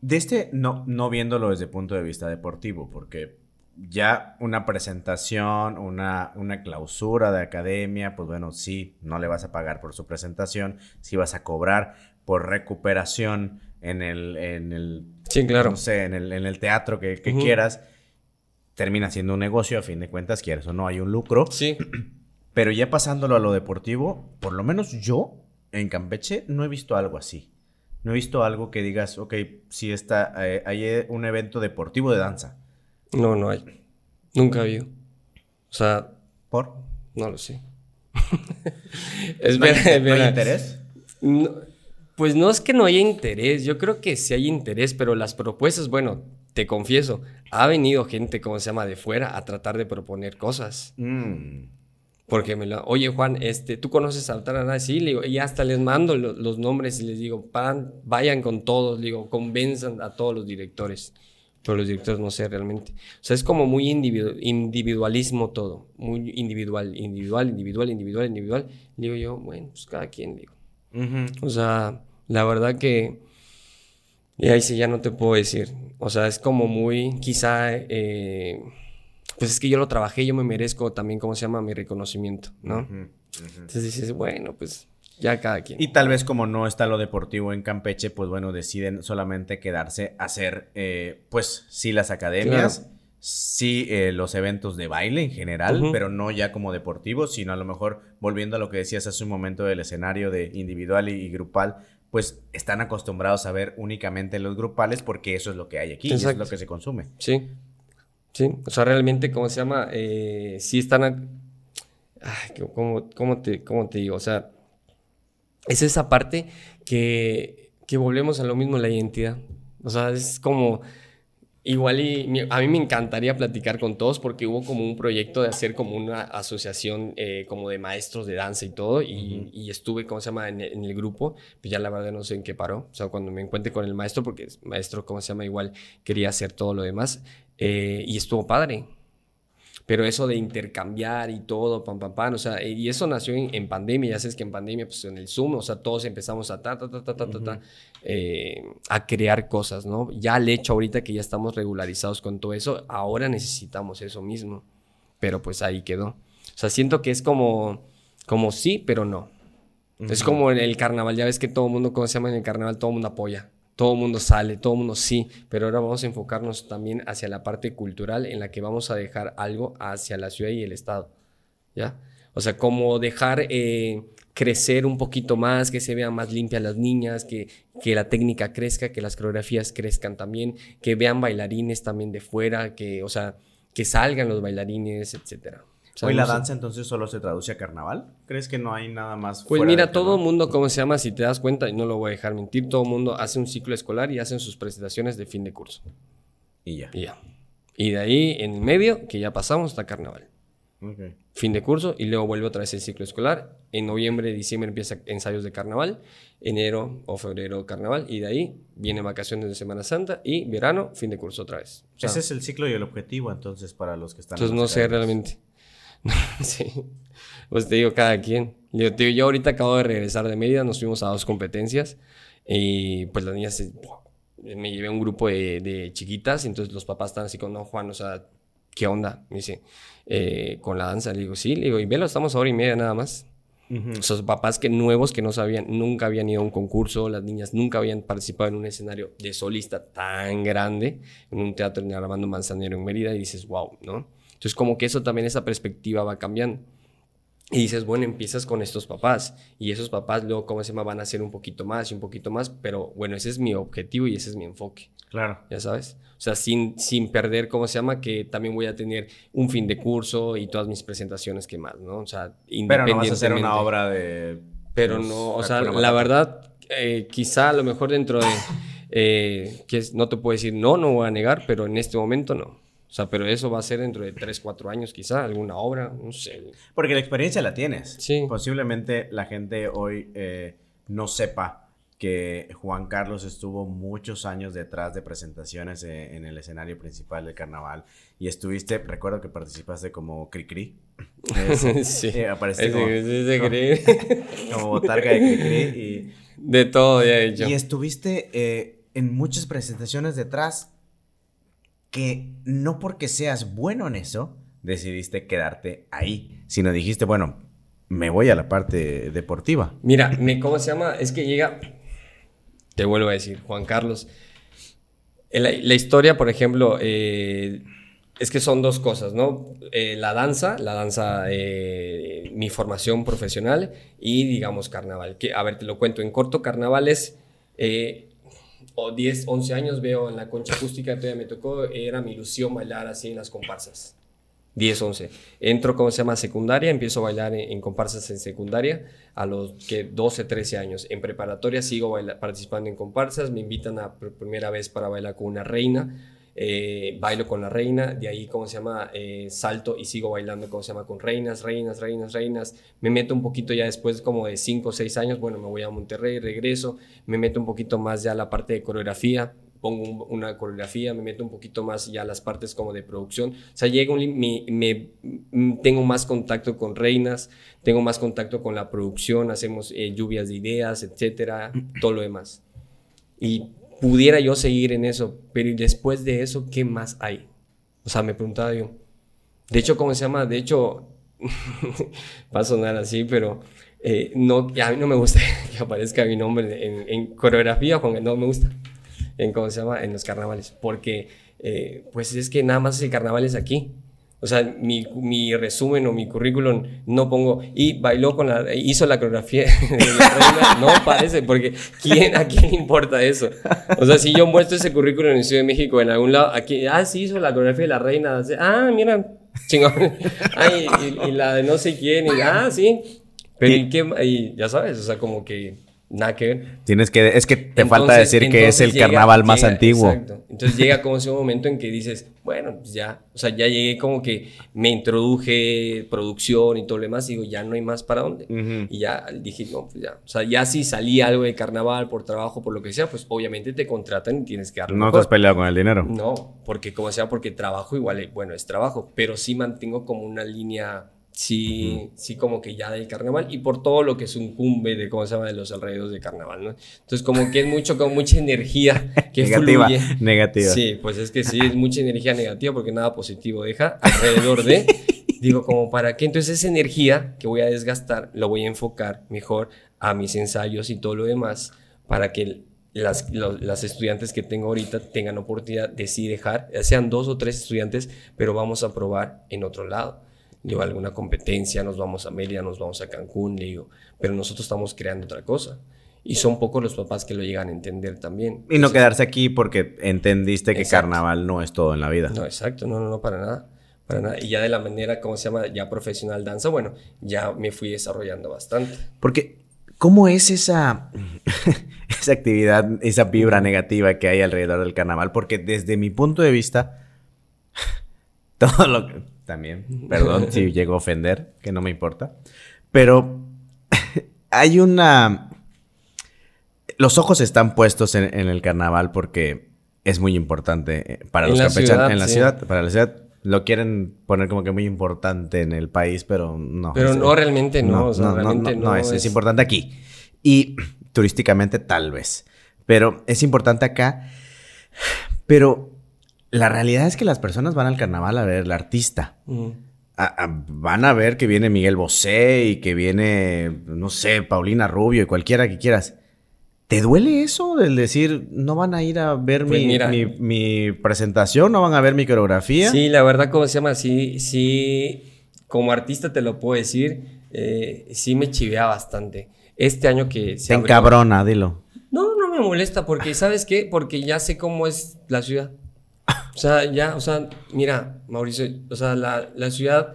De este, no, no viéndolo desde el punto de vista deportivo, porque ya una presentación, una, una clausura de academia, pues bueno, sí, no le vas a pagar por su presentación, sí vas a cobrar por recuperación en el, en el sí, claro. no sé, en el, en el teatro que, quieras, termina siendo un negocio, a fin de cuentas, quieres o no, hay un lucro. Sí. Pero ya pasándolo a lo deportivo, por lo menos yo en Campeche no he visto algo así. No he visto algo que digas, ok, si está, eh, hay un evento deportivo de danza. No, no hay. Nunca ha habido. O sea. ¿Por? No lo sé. es ¿No, hay, interés? pues no es que no haya interés. Yo creo que sí hay interés, pero las propuestas, bueno, te confieso, ha venido gente, como se llama, de fuera a tratar de proponer cosas. Mm. Porque me lo, oye Juan, este, ¿tú conoces a Tarana? Sí, le digo, y hasta les mando los nombres y les digo, vayan con todos, digo, convenzan a todos los directores. Pero los directores no sé realmente. O sea, es como muy individualismo todo. Muy individual, individual, individual, individual, individual. Digo yo, bueno, pues cada quien, digo. O sea, la verdad que... Y ahí sí ya no te puedo decir. O sea, es como muy, quizá... Eh, pues es que yo lo trabajé, yo me merezco también, ¿cómo se llama? Mi reconocimiento, ¿no? Entonces dices, bueno, pues ya cada quien. Y tal vez como no está lo deportivo en Campeche, pues bueno, deciden solamente quedarse a hacer, eh, pues sí, las academias, sí, eh, los eventos de baile en general, pero no ya como deportivos, sino a lo mejor volviendo a lo que decías hace un momento del escenario de individual y, grupal, pues están acostumbrados a ver únicamente los grupales porque eso es lo que hay aquí, y es lo que se consume. Sí. Sí, o sea, realmente, ¿cómo se llama? Eh, sí están... Ay, ¿cómo, cómo, te, ¿Cómo te digo? O sea, es esa parte que, que volvemos a lo mismo, la identidad. O sea, es como... Igual y a mí me encantaría platicar con todos porque hubo como un proyecto de hacer como una asociación eh, como de maestros de danza y todo y, y estuve, ¿cómo se llama?, en, en, el grupo, pues ya la verdad no sé en qué paró, o sea, cuando me encuentre con el maestro, porque el maestro, ¿cómo se llama?, igual quería hacer todo lo demás, eh, y estuvo padre. Pero eso de intercambiar y todo, pam, pam, pam, o sea, y eso nació en, pandemia, ya sabes que en pandemia, pues en el Zoom, o sea, todos empezamos a ta, ta, ta, ta, ta, ta, eh, a crear cosas, ¿no? Ya al hecho ahorita que ya estamos regularizados con todo eso, ahora necesitamos eso mismo, pero pues ahí quedó. O sea, siento que es como, como sí, pero no. Es como en el carnaval, ya ves que todo el mundo, ¿cómo se llama en el carnaval? Todo el mundo apoya todo el mundo sale, todo el mundo sí, pero ahora vamos a enfocarnos también hacia la parte cultural en la que vamos a dejar algo hacia la ciudad y el Estado, ¿ya? O sea, como dejar eh, crecer un poquito más, que se vean más limpias las niñas, que, que la técnica crezca, que las coreografías crezcan también, que vean bailarines también de fuera, que, o sea, que salgan los bailarines, etcétera. Hoy la danza entonces solo se traduce a carnaval. ¿Crees que no hay nada más? Pues mira, todo el mundo, ¿cómo se llama? Si te das cuenta, y no lo voy a dejar mentir, todo el mundo hace un ciclo escolar y hacen sus presentaciones de fin de curso. Y ya. Y ya. Y de ahí en el medio, que ya pasamos, está carnaval. Fin de curso y luego vuelve otra vez el ciclo escolar. En noviembre, diciembre empieza ensayos de carnaval. Enero o febrero carnaval. Y de ahí vienen vacaciones de Semana Santa y verano, fin de curso otra vez. Ese es el ciclo y el objetivo entonces para los que están. Entonces no sé realmente. sí. Pues te digo, cada quien. Yo, yo ahorita acabo de regresar de Mérida, nos fuimos a dos competencias y pues las niñas, me llevé un grupo de, de chiquitas, entonces los papás están así con, no, Juan, o sea, ¿qué onda? Me dice, eh, con la danza. Le digo, sí, le digo, y velo, estamos a hora y media nada más. Esos papás que nuevos que no sabían, nunca habían ido a un concurso, las niñas nunca habían participado en un escenario de solista tan grande, en un teatro en Armando Manzanero en Mérida, y dices, wow, ¿no? Entonces como que eso también, esa perspectiva va cambiando. Y dices, bueno, empiezas con estos papás y esos papás luego, ¿cómo se llama? Van a hacer un poquito más y un poquito más, pero bueno, ese es mi objetivo y ese es mi enfoque. Claro. Ya sabes. O sea, sin, sin perder, ¿cómo se llama? Que también voy a tener un fin de curso y todas mis presentaciones que más, ¿no? O sea, Pero no vas a hacer una obra de... Pero pues, no, o sea, la verdad, eh, quizá a lo mejor dentro de... Eh, que no te puedo decir no, no voy a negar, pero en este momento no. O sea, pero eso va a ser dentro de 3, 4 años quizá, alguna obra, no sé. Porque la experiencia la tienes. Sí. Posiblemente la gente hoy eh, no sepa que Juan Carlos estuvo muchos años detrás de presentaciones eh, en el escenario principal del carnaval y estuviste, recuerdo que participaste como Cricri. sí. Eh, apareciste como, como, botarga de Cricri y... De todo ya he hecho. Y estuviste en muchas presentaciones detrás que no porque seas bueno en eso, decidiste quedarte ahí, sino dijiste, bueno, me voy a la parte deportiva. Mira, ¿cómo se llama? Es que llega, te vuelvo a decir, Juan Carlos, la, la historia, por ejemplo, eh, es que son dos cosas, ¿no? Eh, la danza, la danza, eh, mi formación profesional y, digamos, carnaval. Que, a ver, te lo cuento en corto, carnavales, eh, o 10, 11 años veo en la concha acústica, todavía me tocó, era mi ilusión bailar así en las comparsas. 10, 11. Entro, ¿cómo se llama? Secundaria, empiezo a bailar en, comparsas en secundaria a los que 12, 13 años. En preparatoria sigo participando en comparsas, me invitan a primera vez para bailar con una reina eh, bailo con la reina, de ahí, ¿cómo se llama? Eh, salto y sigo bailando, ¿cómo se llama? Con reinas, reinas, reinas, reinas. Me meto un poquito ya después como de 5 o 6 años, bueno, me voy a Monterrey, regreso, me meto un poquito más ya a la parte de coreografía, pongo una coreografía, me meto un poquito más ya a las partes como de producción. O sea, llega un, me, me, mm, tengo más contacto con reinas, tengo más contacto con la producción, hacemos eh, lluvias de ideas, etcétera, todo lo demás. Y pudiera yo seguir en eso, pero después de eso, ¿qué más hay? O sea, me preguntaba yo. De hecho, ¿cómo se llama? De hecho, va a sonar así, pero eh, no, a mí no me gusta que aparezca mi nombre en, en coreografía, porque no me gusta, en cómo se llama, en los carnavales, porque eh, pues es que nada más el carnaval es aquí. O sea, mi, mi, resumen o mi currículum no pongo y bailó con la hizo la coreografía de la reina, no parece porque quién a quién importa eso. O sea, si yo muestro ese currículum en Ciudad de México en algún lado, aquí ah sí hizo la coreografía de la reina, ah mira, chingón. Ay, y, la de no sé quién y ah sí. Pero y qué y ya sabes, o sea, como que Nada que Tienes que, es que te falta decir que es el carnaval más antiguo. Exacto. Entonces llega como ese momento en que dices, bueno, pues ya, o sea, ya llegué como que me introduje producción y todo lo demás, y digo, ya no hay más para dónde. Y ya dije, no, pues ya, o sea, ya si salí algo de carnaval por trabajo, por lo que sea, pues obviamente te contratan y tienes que darlo. No te has peleado con el dinero. No, porque como sea, porque trabajo igual, bueno, es trabajo, pero sí mantengo como una línea sí, sí como que ya del carnaval y por todo lo que es un cumbe de cómo se llama de los alrededores de carnaval, ¿no? Entonces como que es mucho, con mucha energía que negativa, negativa. Sí, pues es que sí, es mucha energía negativa porque nada positivo deja alrededor de, digo, como para qué, entonces esa energía que voy a desgastar, lo voy a enfocar mejor a mis ensayos y todo lo demás para que las, las, estudiantes que tengo ahorita tengan oportunidad de sí dejar, sean dos o tres estudiantes, pero vamos a probar en otro lado digo, alguna competencia, nos vamos a Mérida, nos vamos a Cancún, le digo, pero nosotros estamos creando otra cosa. Y son pocos los papás que lo llegan a entender también. Y no quedarse aquí porque entendiste que carnaval no es todo en la vida. No, exacto, no, no, no, para nada. Para nada. Y ya de la manera, ¿cómo se llama? Ya profesional danza, bueno, ya me fui desarrollando bastante. Porque, ¿cómo es esa, esa actividad, esa vibra negativa que hay alrededor del carnaval? Porque desde mi punto de vista, todo lo que también. Perdón si llego a ofender, que no me importa. Pero hay una... Los ojos están puestos en, el carnaval porque es muy importante eh, para los campechanos en la ciudad. Para la ciudad lo quieren poner como que muy importante en el país, pero no. Pero no, realmente no. No, realmente no, es, es importante aquí. Y turísticamente tal vez. Pero es importante acá. Pero la realidad es que las personas van al carnaval a ver al artista. van a ver que viene Miguel Bosé y que viene, no sé, Paulina Rubio y cualquiera que quieras. ¿Te duele eso del decir, no van a ir a ver pues mi, presentación, no van a ver mi coreografía? Sí, la verdad, ¿cómo se llama? Sí, sí, como artista te lo puedo decir, eh, sí me chivea bastante. Este año que se Te encabrona, dilo. No, no me molesta porque, ¿sabes qué? Porque ya sé cómo es la ciudad. O sea, ya, o sea, mira, Mauricio, o sea, la, la ciudad,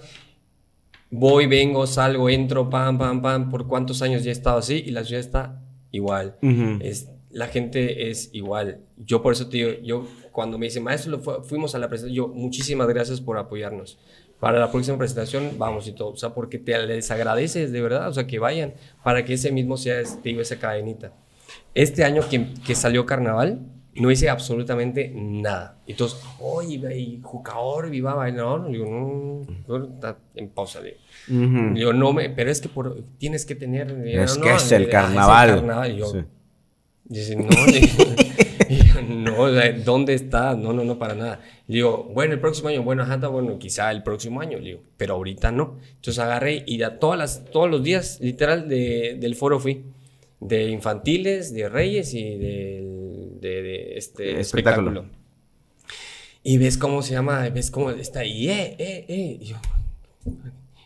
voy, vengo, salgo, entro, pam, pam, pam, por cuántos años ya he estado así y la ciudad está igual. es, la gente es igual. Yo por eso te digo, yo cuando me dicen, maestro, fuimos a la presentación, yo, muchísimas gracias por apoyarnos. Para la próxima presentación, vamos y todo. O sea, porque te les agradeces de verdad, o sea, que vayan, para que ese mismo sea, te digo, esa cadenita. Este año que, que salió Carnaval, no hice absolutamente nada. Entonces, oye, y jugador, viva bailar. Digo, no, está en pausa. Digo, digo no me, pero es que por, tienes que tener. Es que es el carnaval. Es el carnaval. Y yo, dice, no, no, ¿dónde está? No, no, no, para nada. digo, bueno, el próximo año, bueno, ajá, bueno, quizá el próximo año, digo, pero ahorita no. Entonces agarré y a todas las, todos los días, literal, de, del foro fui. De infantiles, de reyes y del de, este espectáculo. Y ves cómo se llama, ves cómo está ahí, eh, eh, eh. Y yo,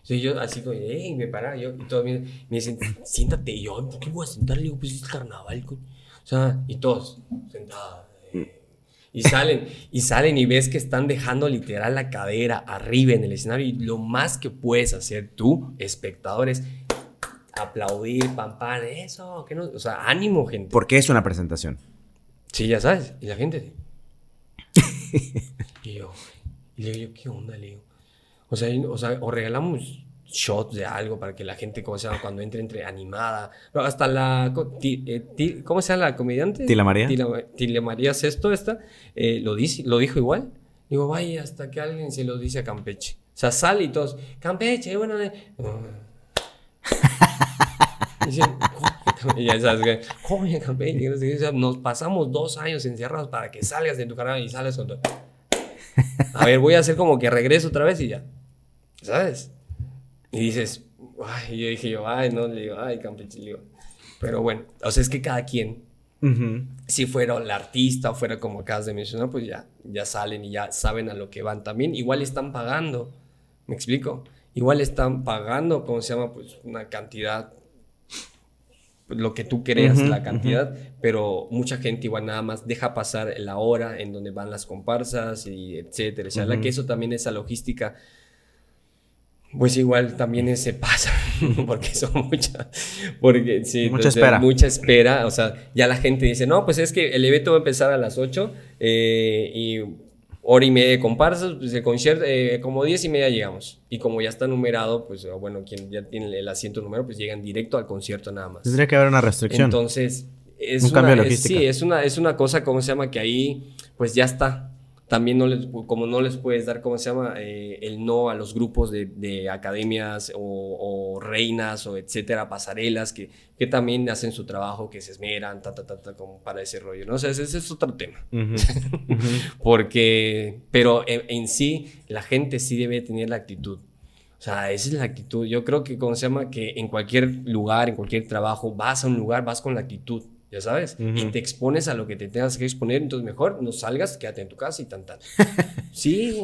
soy yo así como, eh, me para, yo, y todos me, me dicen, siéntate. Y yo, ¿por qué voy a sentar? Le digo, pues es carnaval. O sea, y todos, sentados. Eh. Y salen, y salen y ves que están dejando literal la cadera arriba en el escenario. Y lo más que puedes hacer tú, espectador, es aplaudir, pam, pam, eso, que no, o sea, ánimo, gente. Porque es una presentación. Sí, ya sabes. Y la gente. y yo, y le digo, ¿qué onda? Le digo. O sea, o, sea, o regalamos shots de algo para que la gente, ¿cómo se llama? Cuando entre, entre animada. Pero hasta la. Eh, ¿Cómo se llama la comediante? Tila María. Tila, María Sesto, esta, eh, lo, dice, lo dijo igual. Digo, vaya, hasta que alguien se lo dice a Campeche. O sea, sale y todos, Campeche, bueno. Eh". Y ya sabes que, Campeche, nos pasamos dos años encerrados para que salgas de tu canal y sales con todo. A ver, voy a hacer como que regreso otra vez y ya. ¿Sabes? Y dices, ay, yo dije yo, ay, no, le digo, ay, Campeche, le digo. Pero bueno, o sea, es que cada quien, si fuera el artista o fuera como acabas de mencionar, pues ya, ya salen y ya saben a lo que van también. Igual están pagando, ¿me explico? Igual están pagando, ¿cómo se llama? Pues una cantidad lo que tú creas, la cantidad, pero mucha gente igual nada más deja pasar la hora en donde van las comparsas y etcétera. O sea, que eso también esa logística, pues igual también se pasa, porque son muchas, porque sí, mucha espera. Mucha espera, o sea, ya la gente dice, no, pues es que el evento va a empezar a las 8 eh, y hora y media de comparsas, pues el concierto, eh, como diez y media llegamos. Y como ya está numerado, pues bueno, quien ya tiene el asiento numerado, pues llegan directo al concierto nada más. Tendría que haber una restricción. Entonces, es un cambio logístico. sí, es una, es una cosa, ¿cómo se llama? Que ahí, pues ya está también no les, como no les puedes dar, ¿cómo se llama? Eh, el no a los grupos de, academias o, reinas o etcétera, pasarelas, que, que también hacen su trabajo, que se esmeran, ta, ta, ta, ta como para ese rollo, ¿no? O sea, ese, es otro tema. Porque, pero en, sí, la gente sí debe tener la actitud. O sea, esa es la actitud. Yo creo que, ¿cómo se llama? Que en cualquier lugar, en cualquier trabajo, vas a un lugar, vas con la actitud ya sabes, y te expones a lo que te tengas que exponer, entonces mejor no salgas, quédate en tu casa y tan tan. sí.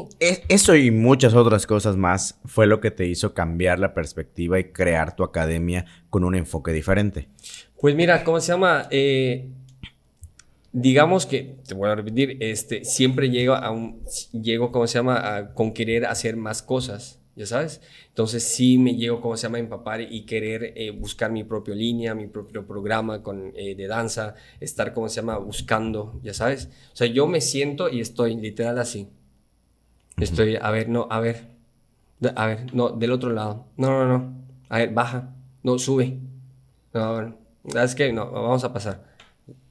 Eso y muchas otras cosas más fue lo que te hizo cambiar la perspectiva y crear tu academia con un enfoque diferente. Pues mira, ¿cómo se llama? Eh, digamos que, te voy a repetir, este, siempre llego a un, llego, ¿cómo se llama? A, con querer hacer más cosas ya sabes. Entonces sí me llego, como se llama, a empapar y querer eh, buscar mi propia línea, mi propio programa con, eh, de danza, estar, como se llama, buscando, ya sabes. O sea, yo me siento y estoy literal así. Estoy, a ver, no, a ver, a ver, no, del otro lado. No, no, no. A ver, baja. No, sube. No, es que no, vamos a pasar.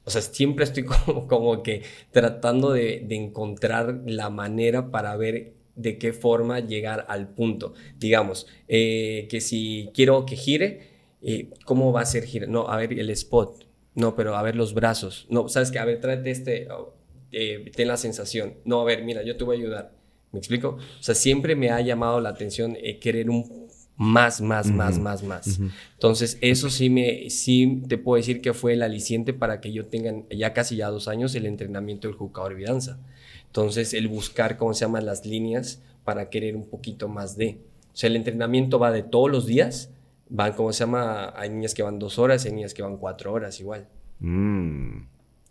O sea, siempre estoy como, como que tratando de, de encontrar la manera para ver de qué forma llegar al punto. Digamos, eh, que si quiero que gire, eh, ¿cómo va a ser gire? No, a ver el spot. No, pero a ver los brazos. No, sabes que, a ver, tráete este, oh, eh, ten la sensación. No, a ver, mira, yo te voy a ayudar. ¿Me explico? O sea, siempre me ha llamado la atención querer un más, más, más, más, más. Entonces, eso sí me, sí te puedo decir que fue el aliciente para que yo tenga ya casi ya dos años el entrenamiento del jugador Vidanza. Entonces, el buscar, ¿cómo se llaman las líneas? Para querer un poquito más de. O sea, el entrenamiento va de todos los días. Van, ¿cómo se llama? Hay niñas que van dos horas, hay niñas que van cuatro horas igual. Mm.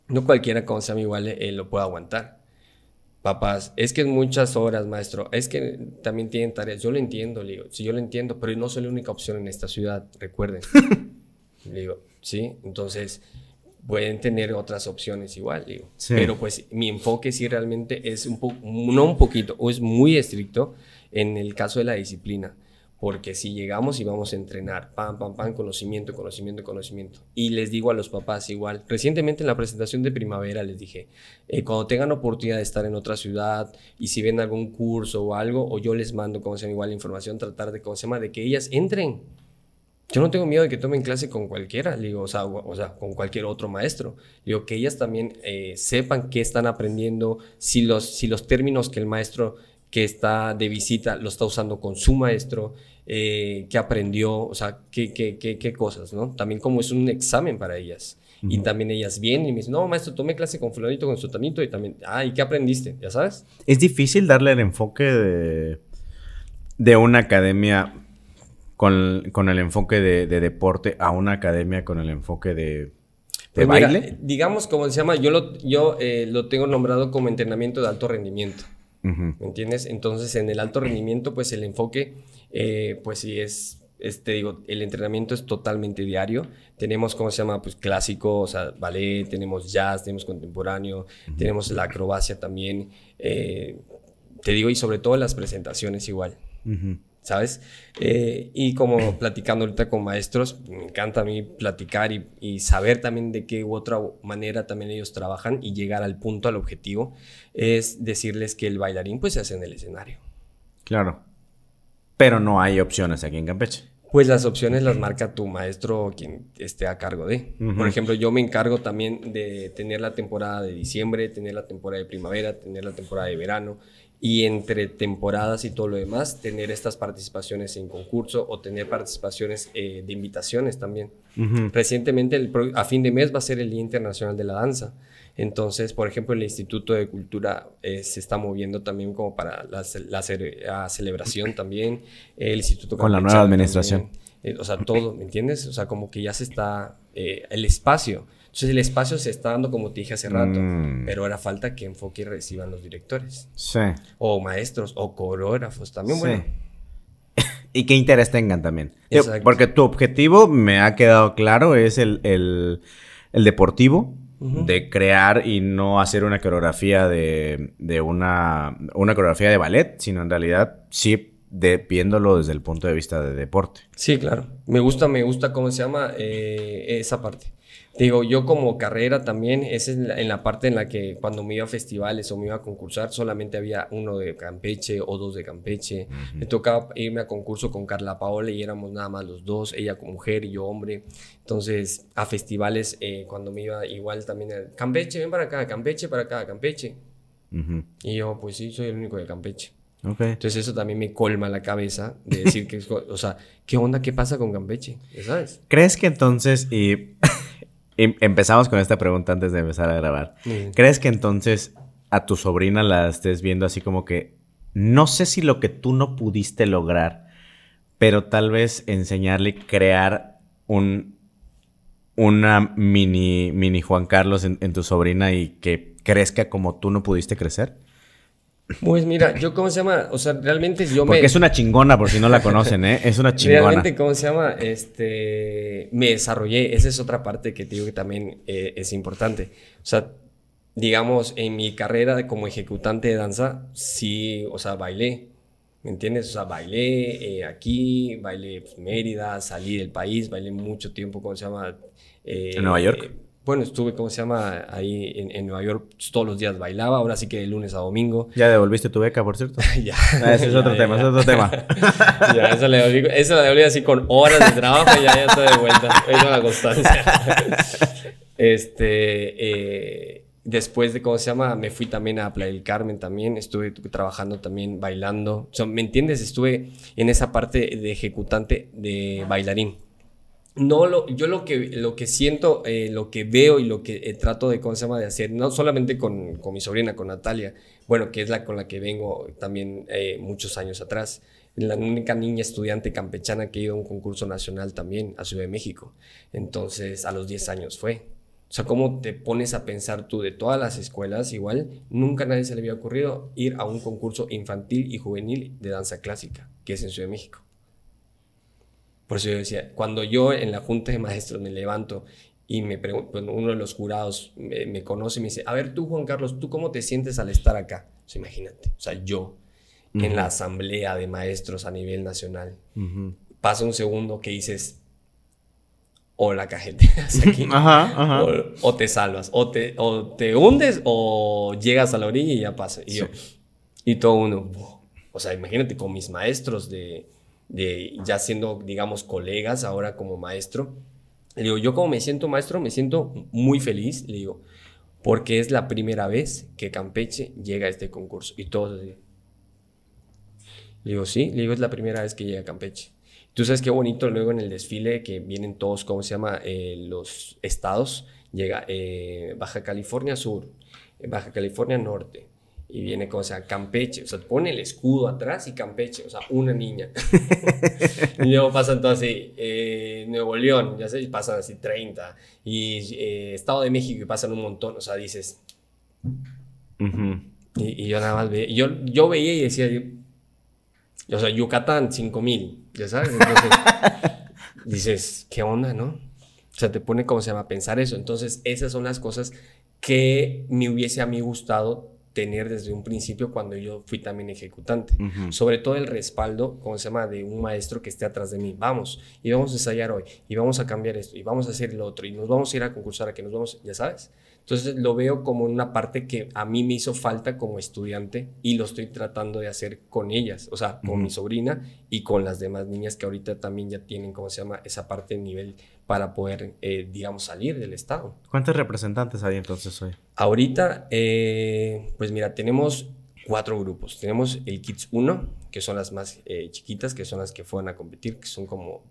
No cualquiera, como se llama, igual eh, lo puede aguantar. Papás, es que es muchas horas, maestro. Es que también tienen tareas. Yo lo entiendo, le digo. Sí, yo lo entiendo, pero no soy la única opción en esta ciudad, recuerden. le digo, sí. Entonces, pueden tener otras opciones igual, digo. Pero pues mi enfoque sí realmente es un poco, no un poquito, o es muy estricto en el caso de la disciplina. Porque si llegamos y vamos a entrenar, pam, pam, pam, conocimiento, conocimiento, conocimiento. Y les digo a los papás igual, recientemente en la presentación de primavera les dije, eh, cuando tengan oportunidad de estar en otra ciudad y si ven algún curso o algo, o yo les mando, como se llama, igual la información, tratar de, como se llama, de que ellas entren yo no tengo miedo de que tomen clase con cualquiera, digo, o sea, o, sea, con cualquier otro maestro. Digo, que ellas también eh, sepan qué están aprendiendo, si los, si los términos que el maestro que está de visita lo está usando con su maestro, eh, qué aprendió, o sea, qué, qué, qué, qué, cosas, ¿no? También como es un examen para ellas. Y también ellas vienen y me dicen, no, maestro, tomé clase con fulanito, con sotanito y también, ah, ¿y qué aprendiste? ¿Ya sabes? Es difícil darle el enfoque de, de una academia con, con el enfoque de, deporte a una academia con el enfoque de, pues baile. digamos, como se llama, yo, lo, yo eh, lo tengo nombrado como entrenamiento de alto rendimiento. ¿Me entiendes? Entonces, en el alto rendimiento, pues el enfoque, eh, pues sí es este, digo, el entrenamiento es totalmente diario. Tenemos, ¿cómo se llama? Pues clásico, o sea, ballet, tenemos jazz, tenemos contemporáneo, tenemos la acrobacia también. Eh, te digo, y sobre todo las presentaciones igual. ¿Sabes? Eh, y como platicando ahorita con maestros, me encanta a mí platicar y, y, saber también de qué u otra manera también ellos trabajan y llegar al punto, al objetivo, es decirles que el bailarín pues se hace en el escenario. Claro. Pero no hay opciones aquí en Campeche. Pues las opciones las marca tu maestro o quien esté a cargo de. Por ejemplo, yo me encargo también de tener la temporada de diciembre, tener la temporada de primavera, tener la temporada de verano y entre temporadas y todo lo demás, tener estas participaciones en concurso o tener participaciones eh, de invitaciones también. Recientemente, a fin de mes, va a ser el Día Internacional de la Danza. Entonces, por ejemplo, el Instituto de Cultura eh, se está moviendo también como para la, celebración también. El Instituto Con la nueva administración. Eh, o sea, todo, ¿me entiendes? O sea, como que ya se está... Eh, el espacio. Entonces, el espacio se está dando, como te dije hace rato, mm. pero ahora falta que enfoque y reciban los directores. Sí. O maestros, o coreógrafos también, bueno. y qué interés tengan también. Porque tu objetivo, me ha quedado claro, es el, el, el deportivo de crear y no hacer una coreografía de, de una, una coreografía de ballet, sino en realidad sí de, viéndolo desde el punto de vista de deporte. Sí, claro. Me gusta, me gusta cómo se llama eh, esa parte. Digo, yo como carrera también, es en la, parte en la que cuando me iba a festivales o me iba a concursar, solamente había uno de Campeche o dos de Campeche. Me tocaba irme a concurso con Carla Paola y éramos nada más los dos, ella como mujer y yo hombre. Entonces, a festivales, eh, cuando me iba igual también, Campeche, ven para acá, Campeche para acá, Campeche. Y yo, pues sí, soy el único de Campeche. Entonces eso también me colma la cabeza de decir que, o sea, ¿qué onda? ¿Qué pasa con Campeche? ¿Sabes? ¿Crees que entonces, y empezamos con esta pregunta antes de empezar a grabar. ¿Crees que entonces a tu sobrina la estés viendo así como que no sé si lo que tú no pudiste lograr, pero tal vez enseñarle crear un una mini mini Juan Carlos en tu sobrina y que crezca como tú no pudiste crecer? Pues mira, yo cómo se llama, o sea, realmente yo me... Porque es una chingona, por si no la conocen, ¿eh? Es una chingona. Realmente, ¿cómo se llama? Este, me desarrollé, esa es otra parte que te digo que también eh, es importante. O sea, digamos, en mi carrera como ejecutante de danza, sí, o sea, bailé, ¿me entiendes? O sea, bailé eh, aquí, bailé pues, Mérida, salí del país, bailé mucho tiempo, ¿cómo se llama? ¿En Nueva York? Bueno, estuve, ¿cómo se llama? Ahí en, Nueva York pues, todos los días bailaba, ahora sí que de lunes a domingo. ¿Ya devolviste tu beca, por cierto? ya. Ah, ese es otro tema, ese es otro tema. ya, esa la devolví, esa la devolví así con horas de trabajo y ya, ya está de vuelta. Eso la constancia. este, eh, después de, ¿cómo se llama? Me fui también a Playa del Carmen también, estuve trabajando también bailando. O sea, ¿me entiendes? Estuve en esa parte de ejecutante de bailarín no lo, yo lo que, lo que siento, eh, lo que veo y lo que eh, trato de, ¿cómo se llama? de hacer, no solamente con, con, mi sobrina, con Natalia, bueno, que es la con la que vengo también eh, muchos años atrás, la única niña estudiante campechana que ha ido a un concurso nacional también a Ciudad de México. Entonces, a los 10 años fue. O sea, ¿cómo te pones a pensar tú de todas las escuelas? Igual, nunca a nadie se le había ocurrido ir a un concurso infantil y juvenil de danza clásica, que es en Ciudad de México. Por eso yo decía, cuando yo en la junta de maestros me levanto y me pregunto, uno de los jurados me, conoce y me dice, a ver tú Juan Carlos, ¿tú cómo te sientes al estar acá? O imagínate, o sea, yo en la asamblea de maestros a nivel nacional, pasa un segundo que dices, o la cajeteas aquí, O, te salvas, o te, o te hundes o llegas a la orilla y ya pasa. Y, yo, y todo uno, o sea, imagínate con mis maestros de de ya siendo, digamos, colegas ahora como maestro. Le digo, yo como me siento maestro, me siento muy feliz, le digo, porque es la primera vez que Campeche llega a este concurso. Y todos así. Le digo, sí, le digo, es la primera vez que llega a Campeche. Tú sabes qué bonito luego en el desfile que vienen todos, ¿cómo se llama? Eh, los estados llega eh, Baja California Sur, Baja California Norte, y viene como sea Campeche, o sea, pone el escudo atrás y Campeche, o sea, una niña. y luego pasan todo así, eh, Nuevo León, ya sé, pasan así 30, y eh, Estado de México y pasan un montón, o sea, dices... y, yo nada más veía, yo, yo veía y decía, o sea, Yucatán, 5000, ya sabes, entonces dices, ¿qué onda, no? O sea, te pone, como se llama?, a pensar eso. Entonces, esas son las cosas que me hubiese a mí gustado tener desde un principio cuando yo fui también ejecutante. Sobre todo el respaldo, como se llama, de un maestro que esté atrás de mí. Vamos, y vamos a ensayar hoy, y vamos a cambiar esto, y vamos a hacer lo otro, y nos vamos a ir a concursar, a que nos vamos, ya sabes. Entonces lo veo como una parte que a mí me hizo falta como estudiante y lo estoy tratando de hacer con ellas, o sea, con mi sobrina y con las demás niñas que ahorita también ya tienen, ¿cómo se llama?, esa parte de nivel para poder, eh, digamos, salir del Estado. ¿Cuántos representantes hay entonces hoy? Ahorita, eh, pues mira, tenemos cuatro grupos. Tenemos el Kids 1, que son las más eh, chiquitas, que son las que fueron a competir, que son como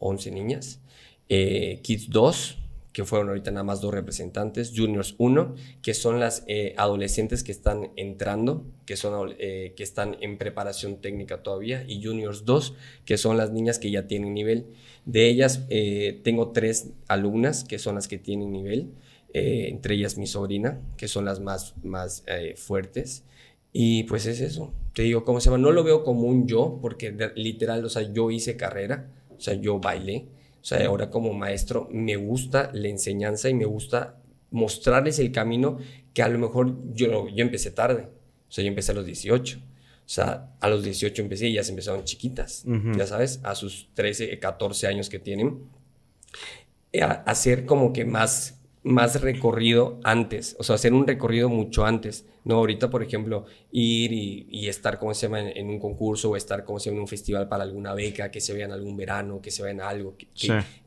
11 niñas. Kids 2, que fueron ahorita nada más dos representantes, Juniors 1, que son las eh, adolescentes que están entrando, que, son, eh, que están en preparación técnica todavía, y Juniors 2, que son las niñas que ya tienen nivel. De ellas eh, tengo tres alumnas que son las que tienen nivel, entre ellas mi sobrina, que son las más, más fuertes. Y pues es eso. Te digo, ¿cómo se llama? No lo veo como un yo, porque literal, o sea, yo hice carrera, o sea, yo bailé o sea, ahora como maestro me gusta la enseñanza y me gusta mostrarles el camino que a lo mejor yo, yo empecé tarde. O sea, yo empecé a los 18. O sea, a los 18 empecé y ya se empezaron chiquitas, ya sabes, a sus 13, 14 años que tienen. A hacer como que más más recorrido antes, o sea, hacer un recorrido mucho antes, no ahorita, por ejemplo, ir y, estar, como se llama?, en, un concurso o estar, como se llama?, en un festival para alguna beca, que se vean algún verano, que se vean algo, que,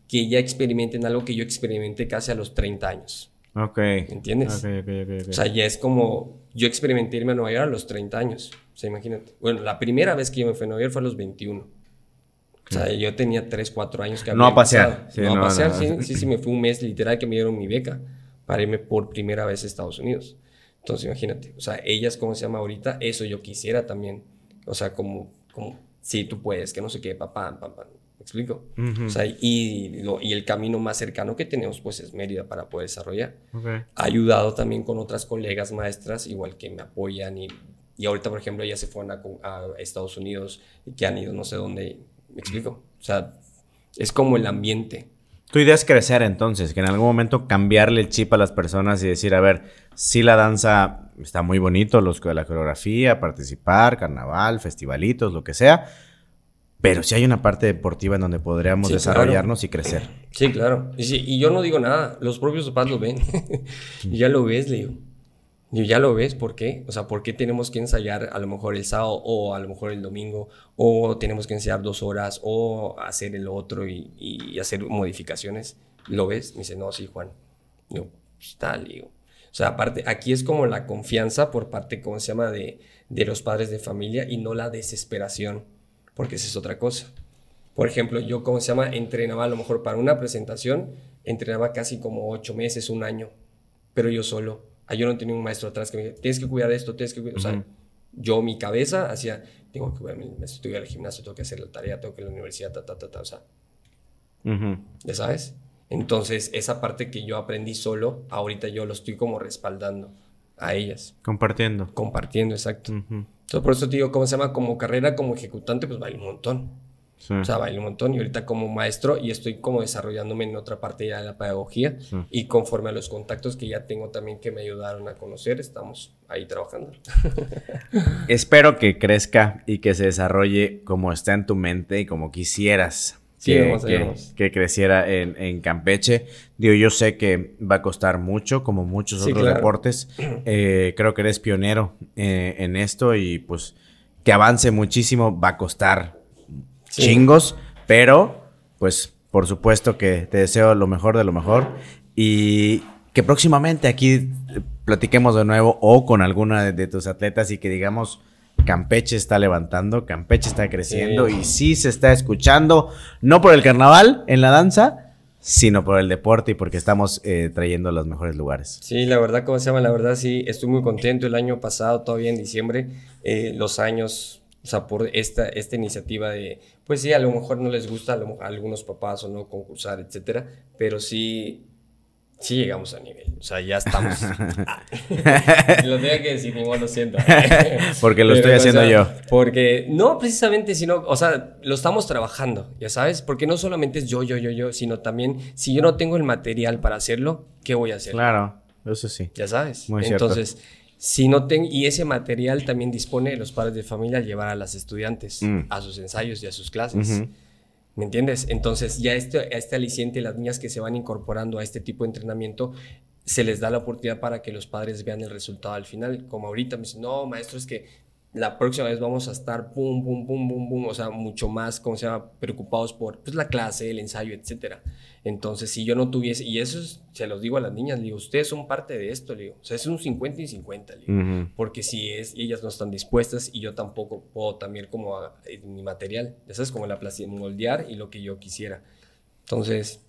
que, ya experimenten algo que yo experimenté casi a los 30 años. Ok. ¿Entiendes? Okay, okay, okay, o sea, ya es como, yo experimenté irme a Nueva York a los 30 años, o sea, imagínate. Bueno, la primera vez que yo me fui a Nueva York fue a los 21. O sea, yo tenía 3, 4 años que había No a pasear. no, a pasear, sí, sí, sí, me fui un mes literal que me dieron mi beca para irme por primera vez a Estados Unidos. Entonces, imagínate, o sea, ellas, ¿cómo se llama ahorita? Eso yo quisiera también. O sea, como, como sí, tú puedes, que no sé qué, papá, papá. ¿Me explico? O sea, y, y, el camino más cercano que tenemos, pues, es Mérida para poder desarrollar. Ha ayudado también con otras colegas maestras, igual que me apoyan y, y ahorita, por ejemplo, ellas se fueron a, a Estados Unidos y que han ido no sé dónde ¿Me explico? O sea, es como el ambiente. Tu idea es crecer entonces, que en algún momento cambiarle el chip a las personas y decir, a ver, si la danza está muy bonito, los, la coreografía, participar, carnaval, festivalitos, lo que sea, pero si hay una parte deportiva en donde podríamos desarrollarnos y crecer. Sí, claro. Y, y, yo no digo nada, los propios papás lo ven. ya lo ves, le digo. Y ya lo ves, ¿por qué? O sea, ¿por qué tenemos que ensayar a lo mejor el sábado o a lo mejor el domingo? O tenemos que ensayar dos horas o hacer el otro y, hacer modificaciones. ¿Lo ves? Me dice, no, sí, Juan. Yo, está, pues, digo. O sea, aparte, aquí es como la confianza por parte, ¿cómo se llama?, de, de los padres de familia y no la desesperación, porque esa es otra cosa. Por ejemplo, yo, ¿cómo se llama?, entrenaba a lo mejor para una presentación, entrenaba casi como ocho meses, un año, pero yo solo yo no tenía un maestro atrás que me dijera, tienes que cuidar esto, tienes que cuidar. O sea, yo mi cabeza hacía, tengo que cuidar, estudiar el gimnasio, tengo que hacer la tarea, tengo que ir a la universidad, ta, ta, ta, ta. O sea, ¿ya sabes? Entonces, esa parte que yo aprendí solo, ahorita yo lo estoy como respaldando a ellas. Compartiendo. Compartiendo, exacto. Entonces, por eso te digo, ¿cómo se llama? Como carrera, como ejecutante, pues vale un montón. O sea, bailo un montón y ahorita como maestro y estoy como desarrollándome en otra parte ya de la pedagogía y conforme a los contactos que ya tengo también que me ayudaron a conocer, estamos ahí trabajando. Espero que crezca y que se desarrolle como está en tu mente y como quisieras. que, que, creciera en, Campeche. Digo, yo sé que va a costar mucho, como muchos otros deportes. Eh, creo que eres pionero eh, en esto y pues que avance muchísimo va a costar chingos, pero pues por supuesto que te deseo lo mejor de lo mejor y que próximamente aquí platiquemos de nuevo o con alguna de, tus atletas y que digamos Campeche está levantando, Campeche está creciendo y sí se está escuchando, no por el carnaval en la danza, sino por el deporte y porque estamos eh, trayendo los mejores lugares. Sí, la verdad, ¿cómo se llama? La verdad, sí, estoy muy contento. El año pasado, todavía en diciembre, eh, los años, o sea, por esta, esta iniciativa de, pues sí, a lo mejor no les gusta a, algunos papás o no concursar, etcétera, pero sí sí llegamos a nivel. O sea, ya estamos. lo tenía que decir, igual lo siento. porque lo estoy haciendo yo. Porque, no precisamente, sino, o sea, lo estamos trabajando, ya sabes. Porque no solamente es yo, yo, yo, yo, sino también, si yo no tengo el material para hacerlo, ¿qué voy a hacer? Claro, eso sí. Ya sabes. Muy Entonces, si no tengo, y ese material también dispone los padres de familia a llevar a las estudiantes mm. a sus ensayos y a sus clases. ¿Me entiendes? Entonces ya este, este aliciente, las niñas que se van incorporando a este tipo de entrenamiento, se les da la oportunidad para que los padres vean el resultado al final. Como ahorita me dicen, no, maestro, es que la próxima vez vamos a estar pum, pum, pum, pum, pum, o sea, mucho más, como se llama, preocupados por pues, la clase, el ensayo, etcétera. Entonces, si yo no tuviese, y eso se los digo a las niñas, digo, ustedes son parte de esto, digo, o sea, es un 50 y 50, digo, porque si es, ellas no están dispuestas y yo tampoco puedo también como mi material, eso es como la moldear y lo que yo quisiera. Entonces,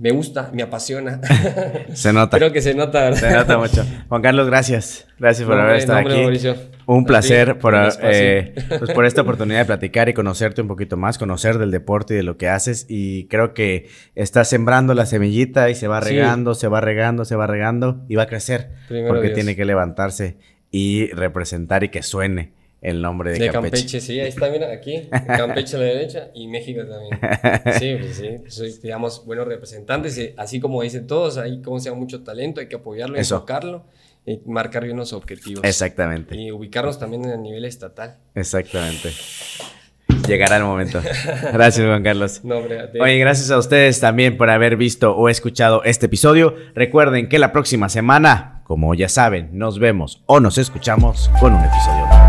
me gusta, me apasiona. Se nota. Creo que se nota, ¿verdad? Se nota mucho. Juan Carlos, gracias. Gracias por haber estado aquí. Un placer por, eh, pues, por esta oportunidad de platicar y conocerte un poquito más, conocer del deporte y de lo que haces. Y creo que estás sembrando la semillita y se va regando, se va regando, se va regando y va a crecer. porque tiene que levantarse y representar y que suene el nombre de, de Campeche. sí, ahí está, mira, aquí, Campeche a la derecha y México también. Sí, pues sí, pues soy, digamos, buenos representantes, así como dicen todos, ahí como sea mucho talento, hay que apoyarlo, enfocarlo y marcar bien los objetivos. Exactamente. Y ubicarnos también en el nivel estatal. Exactamente. Llegará el momento. Gracias, Juan Carlos. No, Oye, gracias a ustedes también por haber visto o escuchado este episodio. Recuerden que la próxima semana, como ya saben, nos vemos o nos escuchamos con un episodio